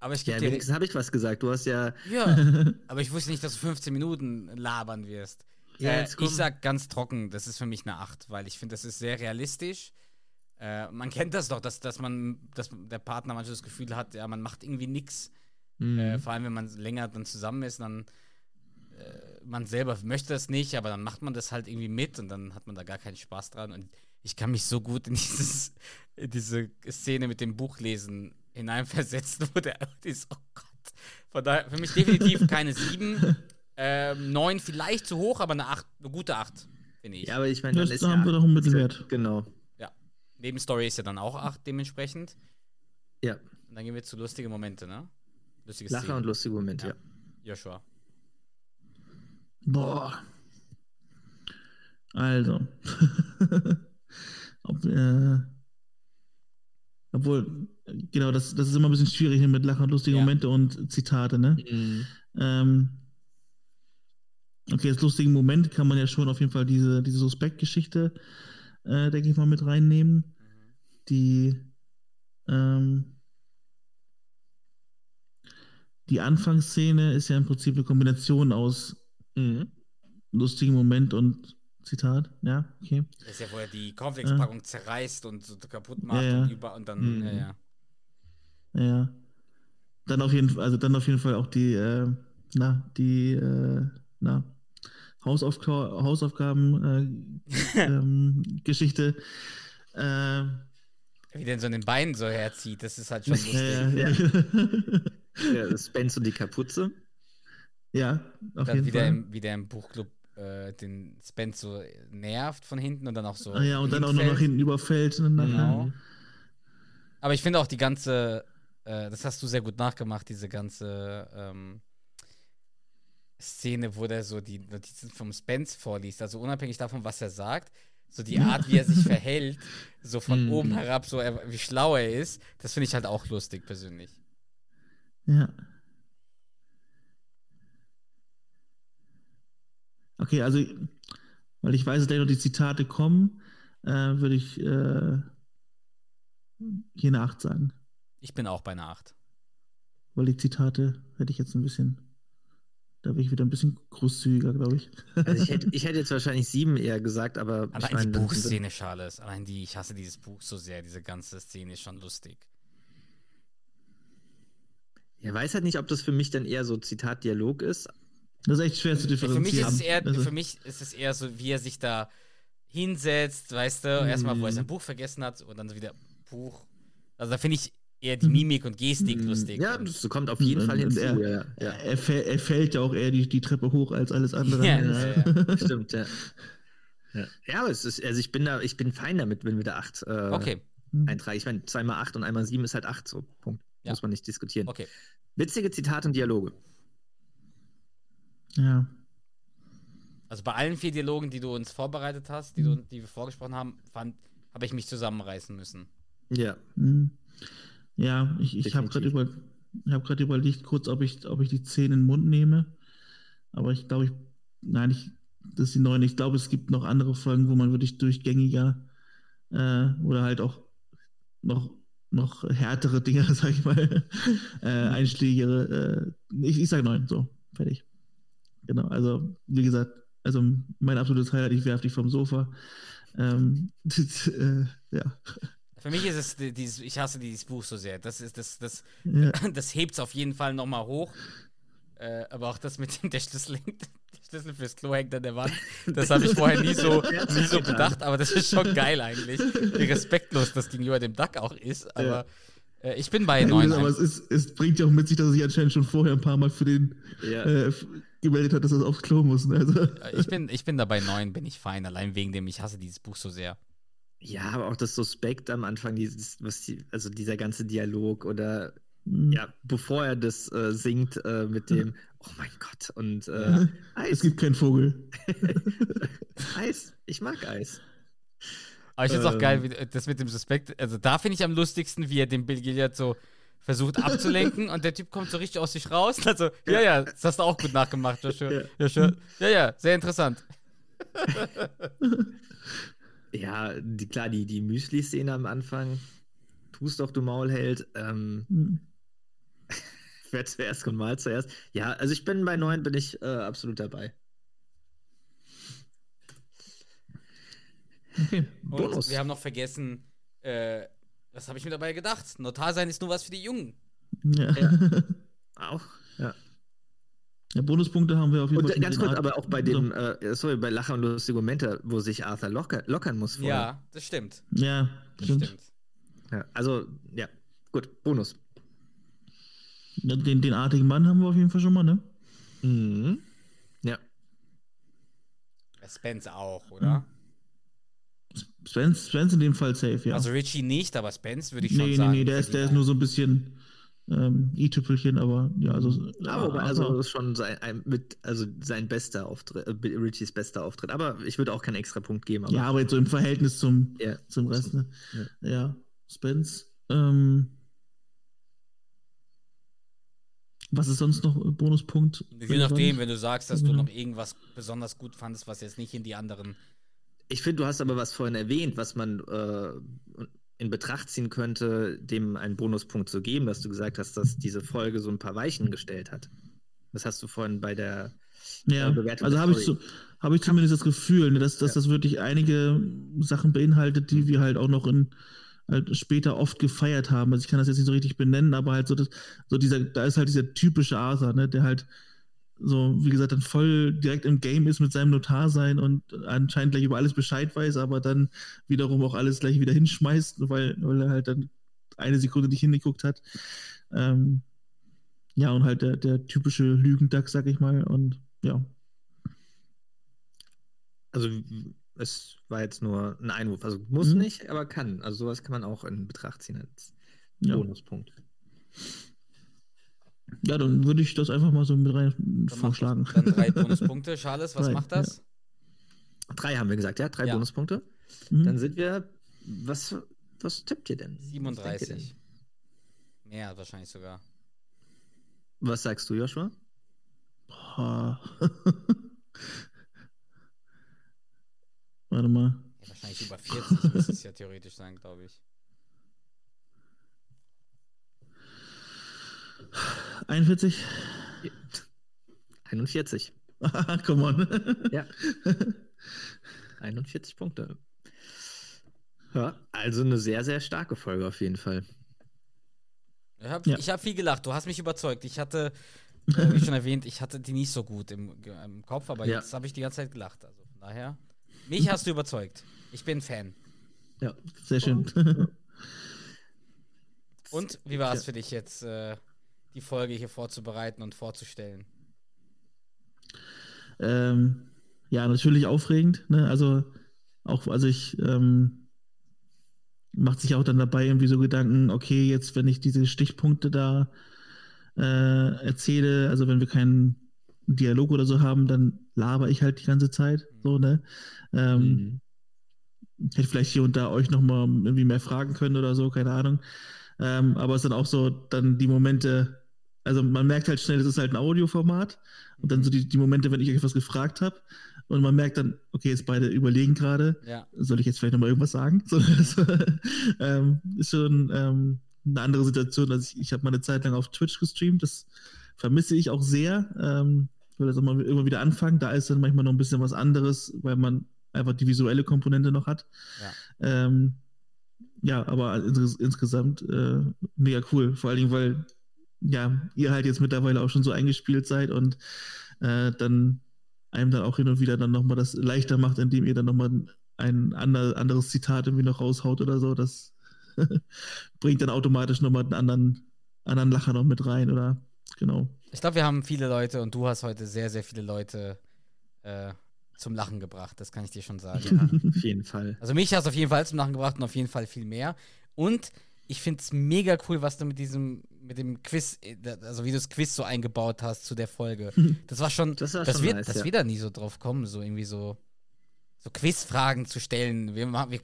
Aber ich Ja, dir. wenigstens habe ich was gesagt. Du hast ja. Ja, aber ich wusste nicht, dass du 15 Minuten labern wirst. Ja, äh, ich sag ganz trocken, das ist für mich eine 8, weil ich finde, das ist sehr realistisch. Äh, man kennt das doch, dass, dass man, dass der Partner manchmal das Gefühl hat, ja, man macht irgendwie nichts. Mhm. Äh, vor allem, wenn man länger dann zusammen ist, dann äh, man selber möchte das nicht, aber dann macht man das halt irgendwie mit und dann hat man da gar keinen Spaß dran. Und ich kann mich so gut in, dieses, in diese Szene mit dem Buchlesen hineinversetzen, wo der ist, oh Gott. Von daher, für mich definitiv keine 7. Ähm, 9 vielleicht zu hoch, aber eine 8, eine gute 8, finde ich. Ja, aber ich meine, dann Das, ist da ja. haben wir doch einen Mittelwert. Genau. Ja. Nebenstory ist ja dann auch 8 dementsprechend. Ja. Und dann gehen wir zu lustige Momente, ne? Lustige Lacher Szenen. und lustige Momente, Ja. ja. Joshua. Boah. Also. Ob, äh, obwohl, genau, das, das ist immer ein bisschen schwierig hier mit Lachen und lustige Ja. Momente und Zitate, ne? Mhm. Ähm, okay, als lustigen Moment kann man ja schon auf jeden Fall diese, diese Suspektgeschichte, äh, denke ich mal, mit reinnehmen. Die, ähm, die Anfangsszene ist ja im Prinzip eine Kombination aus Mhm. lustigen Moment und Zitat. Ja, okay. Das ist ja, wo er die Cornflakes-Packung zerreißt und so kaputt macht Ja, ja. und über und dann, Mhm. ja, ja. Ja. Dann auf jeden Fall, also dann auf jeden Fall auch die, äh, na, die, äh, na, Hausaufga Hausaufgaben äh, ähm. Äh, Wie der so an den Beinen so herzieht, das ist halt schon lustig. ja, ja, ja. Ja, Spence und die Kapuze. ja, auf dann jeden wie der, Fall. im, wie der im Buchclub äh, den Spence so nervt von hinten und dann auch so. Ah, ja, und dann auch noch nach hinten überfällt. Und dann, Genau. Aber ich finde auch die ganze, äh, das hast du sehr gut nachgemacht, diese ganze ähm, Szene, wo der so die Notizen vom Spence vorliest. Also unabhängig davon, was er sagt, So die Art, wie er sich verhält, so von Mhm. oben herab, so er, wie schlau er ist, das finde ich halt auch lustig persönlich. Ja. Okay, also, weil ich weiß, dass gleich noch die Zitate kommen, äh, würde ich äh, hier eine 8 sagen. Ich bin auch bei einer 8. Weil die Zitate hätte ich jetzt ein bisschen, da bin ich wieder ein bisschen großzügiger, glaube ich. Also ich, hätte, ich hätte jetzt wahrscheinlich sieben eher gesagt, aber ich Allein meine, die Buchszene, Charles. Allein die, ich hasse dieses Buch so sehr. Diese ganze Szene ist schon lustig. Ja, weiß halt nicht, ob das für mich dann eher so Zitat-Dialog ist. Das ist echt schwer zu Ja, für mich differenzieren. ist es eher, Also, für mich ist es eher so, wie er sich da hinsetzt, weißt du, erstmal, wo er sein Buch vergessen hat und dann wieder Buch. Also da finde ich eher die Mimik und Gestik lustig. Ja, das kommt auf jeden Und- Fall hinzu. er- ja, ja, er, fäll- er fällt ja auch eher die, die Treppe hoch als alles andere. Ja, Ja. Stimmt, ja. Ja, ja aber es ist, also ich bin da, ich bin fein damit, wenn wir da acht äh, Okay, eintragen. Ich meine, zweimal acht und einmal sieben ist halt acht, so Punkt. Ja. Muss man nicht diskutieren. okay. Witzige Zitate und Dialoge. Ja. Also bei allen vier Dialogen, die du uns vorbereitet hast, die, du, die wir vorgesprochen haben, fand, habe ich mich zusammenreißen müssen. Ja. Mhm. Ja, ich, ich habe gerade über, hab grad überlegt, kurz, ob ich, ob ich die 10 in den Mund nehme. Aber ich glaube, ich, nein, ich, das ist die 9. Ich glaube, es gibt noch andere Folgen, wo man wirklich durchgängiger äh, oder halt auch noch, noch härtere Dinge, sag ich mal, äh, einschlägigere. Äh, ich, ich sage 9, so, fertig. Genau, also, wie gesagt, also mein absolutes Highlight, ich werfe dich vom Sofa. Ähm, äh, ja. Für mich ist es die- dieses, ich hasse dieses Buch so sehr. Das ist das, das, ja. das hebt es auf jeden Fall nochmal hoch. Äh, aber auch das mit dem, der Schlüssel der Schlüssel fürs Klo hängt an der Wand. Das habe ich vorher nie so, nie so bedacht, aber das ist schon geil eigentlich. Wie respektlos das gegenüber dem Duck auch ist. Aber äh, ich bin bei Ja, gut, 9. aber es, ist, es bringt ja auch mit sich, dass er sich anscheinend schon vorher ein paar Mal für den Ja. äh, gemeldet hat, dass er aufs Klo muss. Ne? Also, Äh, ich, bin, ich bin da bei 9, bin ich fein. Allein wegen dem, ich hasse dieses Buch so sehr. Ja, aber auch das Suspekt am Anfang, dieses, was die, also dieser ganze Dialog oder mh. ja, bevor er das äh, singt äh, mit dem, oh mein Gott, und äh, es Eis, gibt keinen Vogel. Eis, ich mag Eis. Aber ich finde es auch Ähm. geil, wie, das mit dem Suspekt. Also da finde ich am lustigsten, wie er den Bill Gilliard so versucht abzulenken und der Typ kommt so richtig aus sich raus. Also, ja, ja, das hast du auch gut nachgemacht, Joshua. Ja. Joshua. Ja, ja, sehr interessant. Ja, die, klar, die, die Müsli-Szene am Anfang, tust doch, du Maulheld, ähm, Mh. wer zuerst und mal zuerst. Ja, also ich bin bei neun, bin ich äh, absolut dabei. Okay. Und Bonus. wir haben noch vergessen, äh, was habe ich mir dabei gedacht? Notar sein ist nur was für die Jungen. Ja. Ja. Ja. Auch, ja. Bonuspunkte haben wir auf jeden Und Fall. äh, ganz kurz, aber auch bei so. dem, äh, sorry, bei Lacher und lustige Momente, wo sich Arthur locker, lockern muss vorher. Ja, das stimmt. Ja, Das stimmt. stimmt. Ja, also, ja, gut, Bonus. Ja, Den, den artigen Mann haben wir auf jeden Fall schon mal, ne? Mhm. Ja. Spence auch, oder? Spence, Spence in dem Fall safe, ja. Also Richie nicht, aber Spence würde ich schon nee, nee, sagen. nee, der ist, der ist nur so ein bisschen ähm, i-Tüpfelchen, aber ja, also. Aber also- also ist schon sein, ein, mit, also sein bester Auftritt, äh, Richies bester Auftritt. Aber ich würde auch keinen extra Punkt geben. Aber ja, aber jetzt so im Verhältnis zum, Ja. zum Rest, ne? Ja. Ja, Spence. Ähm, was ist sonst noch äh, Bonuspunkt? Je nachdem, wenn du sagst, dass du noch irgendwas besonders gut fandest, was jetzt nicht in die anderen. Ich finde, du hast aber was vorhin erwähnt, was man äh, in Betracht ziehen könnte, dem einen Bonuspunkt zu geben, dass du gesagt hast, dass diese Folge so ein paar Weichen gestellt hat. Das hast du vorhin bei der Ja, äh, Bewertung also habe ich, so, hab ich zumindest das Gefühl, ne, dass, dass Ja. das wirklich einige Sachen beinhaltet, die wir halt auch noch in halt später oft gefeiert haben. Also ich kann das jetzt nicht so richtig benennen, aber halt so, das, so dieser, da ist halt dieser typische Arthur, ne, der halt so, wie gesagt, dann voll direkt im Game ist mit seinem Notar sein und anscheinend gleich über alles Bescheid weiß, aber dann wiederum auch alles gleich wieder hinschmeißt, weil, weil er halt dann eine Sekunde nicht hingeguckt hat. Ähm, ja, und halt der, der typische Lügendack, sag ich mal. Und ja. Also es war jetzt nur ein Einwurf. Also muss Mhm. nicht, aber kann. Also sowas kann man auch in Betracht ziehen als Ja. Bonuspunkt. Ja, dann würde ich das einfach mal so mit rein Dann vorschlagen. Dann drei Bonuspunkte. Charles, was Drei, macht das? Drei haben wir gesagt, ja? Drei Ja. Bonuspunkte. Mhm. Dann sind wir. Was, was tippt ihr denn? Was denkt ihr 37. Mehr wahrscheinlich sogar. Was sagst du, Joshua? Boah. Warte mal. Ja, wahrscheinlich über 40 müsste es ja theoretisch sein, glaube ich. 41? 41. Come on. Ja. 41 Punkte. Ja, also eine sehr, sehr starke Folge auf jeden Fall. Ich habe Ja. hab viel gelacht. Du hast mich überzeugt. Ich hatte, äh, wie schon erwähnt, ich hatte die nicht so gut im, im Kopf, aber Ja. jetzt habe ich die ganze Zeit gelacht. Also von daher, mich hast du überzeugt. Ich bin Fan. Ja. Sehr schön. Und wie war es für dich jetzt, äh, die Folge hier vorzubereiten und vorzustellen? ähm, ja, natürlich aufregend. Ne? Also auch, also ich ähm, macht sich auch dann dabei irgendwie so Gedanken, okay, jetzt wenn ich diese Stichpunkte da äh, erzähle, also wenn wir keinen Dialog oder so haben, dann laber ich halt die ganze Zeit. So, ne? Ähm, Mhm. Hätte vielleicht hier und da euch nochmal irgendwie mehr fragen können oder so, keine Ahnung. Ähm, aber es sind auch so dann die Momente, also man merkt halt schnell, es ist halt ein Audioformat und dann so die, die Momente, wenn ich euch was gefragt habe und man merkt dann, okay, jetzt beide überlegen gerade, Ja. soll ich jetzt vielleicht nochmal irgendwas sagen? So, das, ähm, ist schon ähm, eine andere Situation. Also ich, ich habe mal eine Zeit lang auf Twitch gestreamt, das vermisse ich auch sehr. Ähm, ich will das auch mal immer wieder anfangen. Da ist dann manchmal noch ein bisschen was anderes, weil man einfach die visuelle Komponente noch hat. Ja. Ähm, ja, aber ins, insgesamt äh, mega cool. Vor allen Dingen, weil ja, ihr halt jetzt mittlerweile auch schon so eingespielt seid und äh, dann einem dann auch hin und wieder dann nochmal das leichter macht, indem ihr dann nochmal ein ander, anderes Zitat irgendwie noch raushaut oder so. Das bringt dann automatisch nochmal einen anderen, anderen Lacher noch mit rein, oder? Genau. Ich glaube, wir haben viele Leute und du hast heute sehr, sehr viele Leute äh, zum Lachen gebracht. Das kann ich dir schon sagen. Ja, auf jeden Fall. Also mich hast du auf jeden Fall zum Lachen gebracht und auf jeden Fall viel mehr. Und ich finde es mega cool, was du mit diesem, mit dem Quiz, äh, also wie du das Quiz so eingebaut hast zu der Folge. Das war schon, Das war dass schon wir, nice, dass ja. wir da nie so drauf kommen, so irgendwie so, so Quizfragen zu stellen. Wir, machen- wir,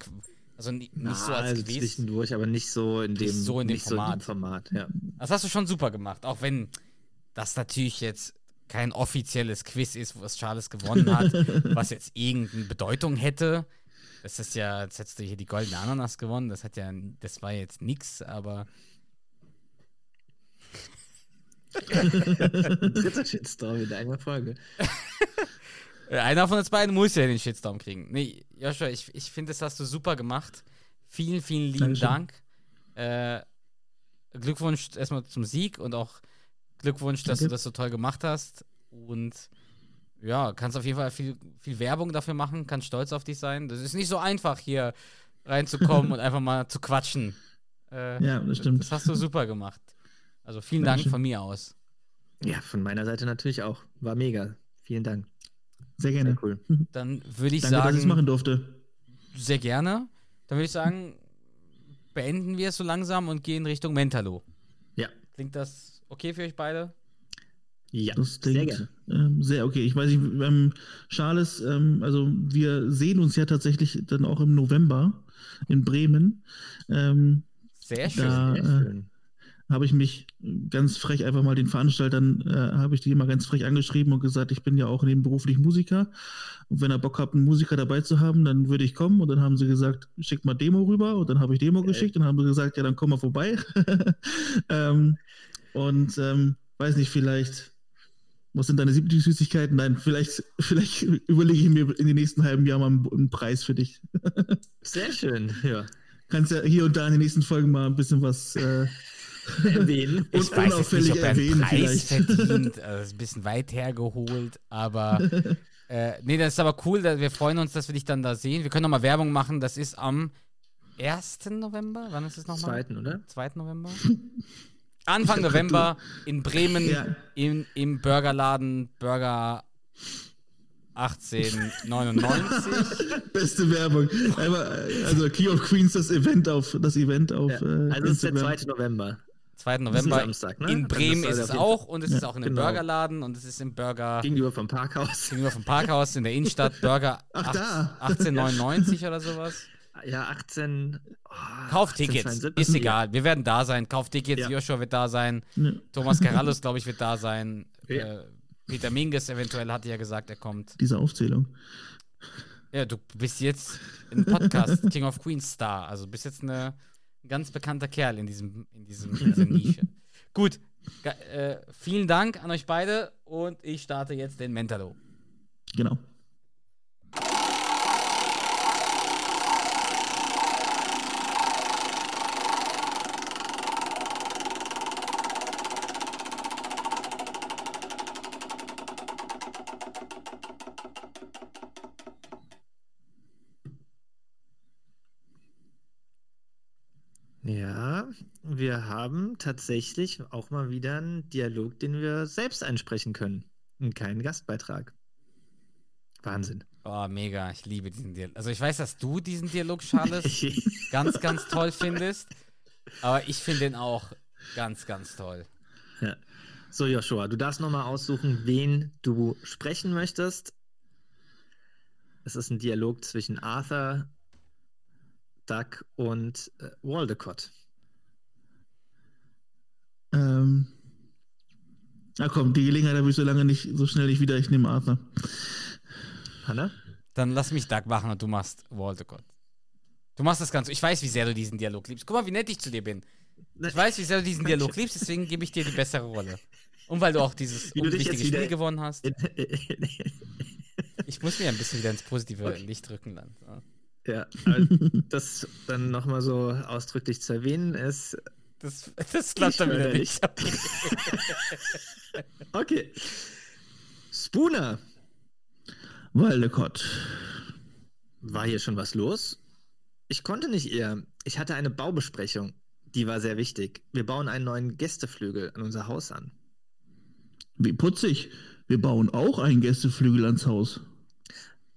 also ni- nicht so Ah, als also Quiz. zwischendurch, aber nicht so in dem, so in dem nicht so in Format. dem Format. Ja. Das hast du schon super gemacht, auch wenn das natürlich jetzt kein offizielles Quiz ist, was Charles gewonnen hat, was jetzt irgendeine Bedeutung hätte. Das ist ja, jetzt hättest du hier die goldene Ananas gewonnen, das hat ja, das war jetzt nix, aber Dritter Shitstorm in einer Folge. einer von uns beiden muss ja den Shitstorm kriegen. Nee, Joshua, ich, ich finde, das hast du super gemacht. Vielen, vielen lieben Dankeschön. Dank. Äh, Glückwunsch erstmal zum Sieg und auch Glückwunsch, dass Danke. du das so toll gemacht hast. Und ja, kannst auf jeden Fall viel, viel Werbung dafür machen, kannst stolz auf dich sein. Das ist nicht so einfach, hier reinzukommen und einfach mal zu quatschen. Äh, Ja, das stimmt. Das hast du super gemacht. Also vielen Dank Dankeschön. von mir aus. Ja, von meiner Seite natürlich auch. War mega. Vielen Dank. Sehr Sehr gerne. cool. Dann würde ich Danke, dass ich es sagen, machen durfte. sehr gerne. Dann würde ich sagen, beenden wir es so langsam und gehen Richtung Mentalo. Ja. Klingt das okay für euch beide? Ja, Das sehr klingt gerne. ähm, sehr okay. Ich weiß nicht, ähm, Charles, ähm, also wir sehen uns ja tatsächlich dann auch im November in Bremen. Ähm, Sehr schön. Da, Sehr äh, schön. habe ich mich ganz frech einfach mal den Veranstaltern, äh, habe ich die mal ganz frech angeschrieben und gesagt, ich bin ja auch nebenberuflich Musiker. Und wenn ihr Bock habt, einen Musiker dabei zu haben, dann würde ich kommen. Und dann haben sie gesagt, schickt mal Demo rüber. Und dann habe ich Demo geschickt und haben sie gesagt, ja, dann komm mal vorbei. ähm, und ähm, weiß nicht, vielleicht, was sind deine Lieblingssüßigkeiten? Nein, vielleicht, vielleicht überlege ich mir in den nächsten halben Jahren mal einen, Preis für dich. Sehr schön. Ja. Kannst ja hier und da in den nächsten Folgen mal ein bisschen was äh, Erwähnen. und ich weiß jetzt unauffällig nicht, ob er einen erwähnen Preis vielleicht. verdient. Also das ist ein bisschen weit hergeholt, aber äh, nee, das ist aber cool. Wir freuen uns, dass wir dich dann da sehen. Wir können nochmal Werbung machen. Das ist am 1. November. Wann ist es nochmal? Zweiten, oder? 2. November? Anfang November in Bremen Ja. im, im Burgerladen Burger 1899. Beste Werbung. Einmal, also Key of Queens, das Event auf, das Event auf Ja. äh, Also es ist der Instagram. 2. November. 2. Das ist ein November. Samstag, ne? In Also Bremen ist es auch und es ist Ja, auch in einem genau. Burgerladen und es ist im Burger Gegenüber vom Parkhaus. gegenüber vom Parkhaus in der Innenstadt. Burger Ach, acht- da. 1899 oder sowas. Ja, 18. Oh, Kauf Tickets, 1872. ist egal. Wir werden da sein. Kauf Tickets, Ja. Joshua wird da sein. Ja. Thomas Karallus, glaube ich, wird da sein. Ja. Äh, Peter Minges eventuell hat ja gesagt, er kommt. Diese Aufzählung. Ja, du bist jetzt im Podcast King of Queens Star. Also bist jetzt eine, ein ganz bekannter Kerl in, diesem, in, diesem, in dieser Nische. Gut, äh, vielen Dank an euch beide und ich starte jetzt den Mentalo. Genau. Ja, wir haben tatsächlich auch mal wieder einen Dialog, den wir selbst einsprechen können. Und keinen Gastbeitrag. Wahnsinn. Oh, mega, ich liebe diesen Dialog. Also ich weiß, dass du diesen Dialog, Charles, ganz, ganz toll findest. Aber ich finde den auch ganz, ganz toll. Ja. So, Joshua, du darfst nochmal aussuchen, wen du sprechen möchtest. Es ist ein Dialog zwischen Arthur, Duck und äh, Waldecott. Ähm. Na komm, die Gelegenheit habe ich so lange nicht, so schnell nicht wieder. Ich nehme Arthur. Hanna? Dann lass mich Doug machen und du machst Waldecott. Du machst das Ganze. Ich weiß, wie sehr du diesen Dialog liebst. Guck mal, wie nett ich zu dir bin. Ich weiß, wie sehr du diesen Dialog liebst, deswegen gebe ich dir die bessere Rolle. Und weil du auch dieses unwichtige Spiel gewonnen hast. Ich muss mir ein bisschen wieder ins positive Licht rücken dann. Ja. aber das dann nochmal so ausdrücklich zu erwähnen ist. Das, das klappt dann wieder nicht. Okay. Spooner. Waldecott. War hier schon was los? Ich konnte nicht eher. Ich hatte eine Baubesprechung. Die war sehr wichtig. Wir bauen einen neuen Gästeflügel an unser Haus an. Wie putzig. Wir bauen auch einen Gästeflügel ans Haus.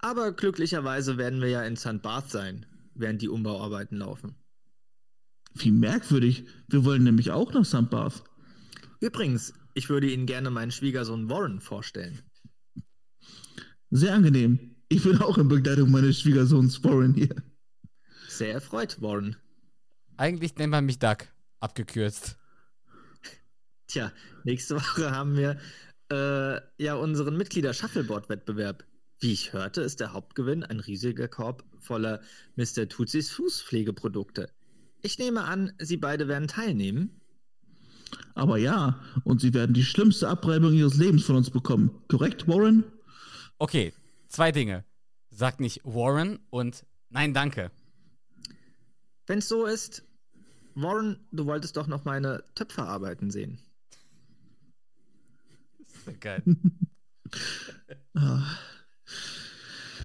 Aber glücklicherweise werden wir ja in St. Barth sein, während die Umbauarbeiten laufen. Wie merkwürdig. Wir wollen nämlich auch nach St. Barth. Übrigens, ich würde Ihnen gerne meinen Schwiegersohn Warren vorstellen. Sehr angenehm. Ich bin auch in Begleitung meines Schwiegersohns Warren hier. Sehr erfreut, Warren. Eigentlich nennt man mich Doug. Abgekürzt. Tja, nächste Woche haben wir äh, ja unseren Mitglieder-Shuffleboard-Wettbewerb. Wie ich hörte, ist der Hauptgewinn ein riesiger Korb voller Mr. Tutsis Fußpflegeprodukte. Ich nehme an, Sie beide werden teilnehmen. Aber ja, und sie werden die schlimmste Abreibung ihres Lebens von uns bekommen. Korrekt, Warren? Okay, zwei Dinge. Sag nicht Warren und nein, danke. Wenn es so ist, Warren, du wolltest doch noch meine Töpferarbeiten sehen. Geil. Ah,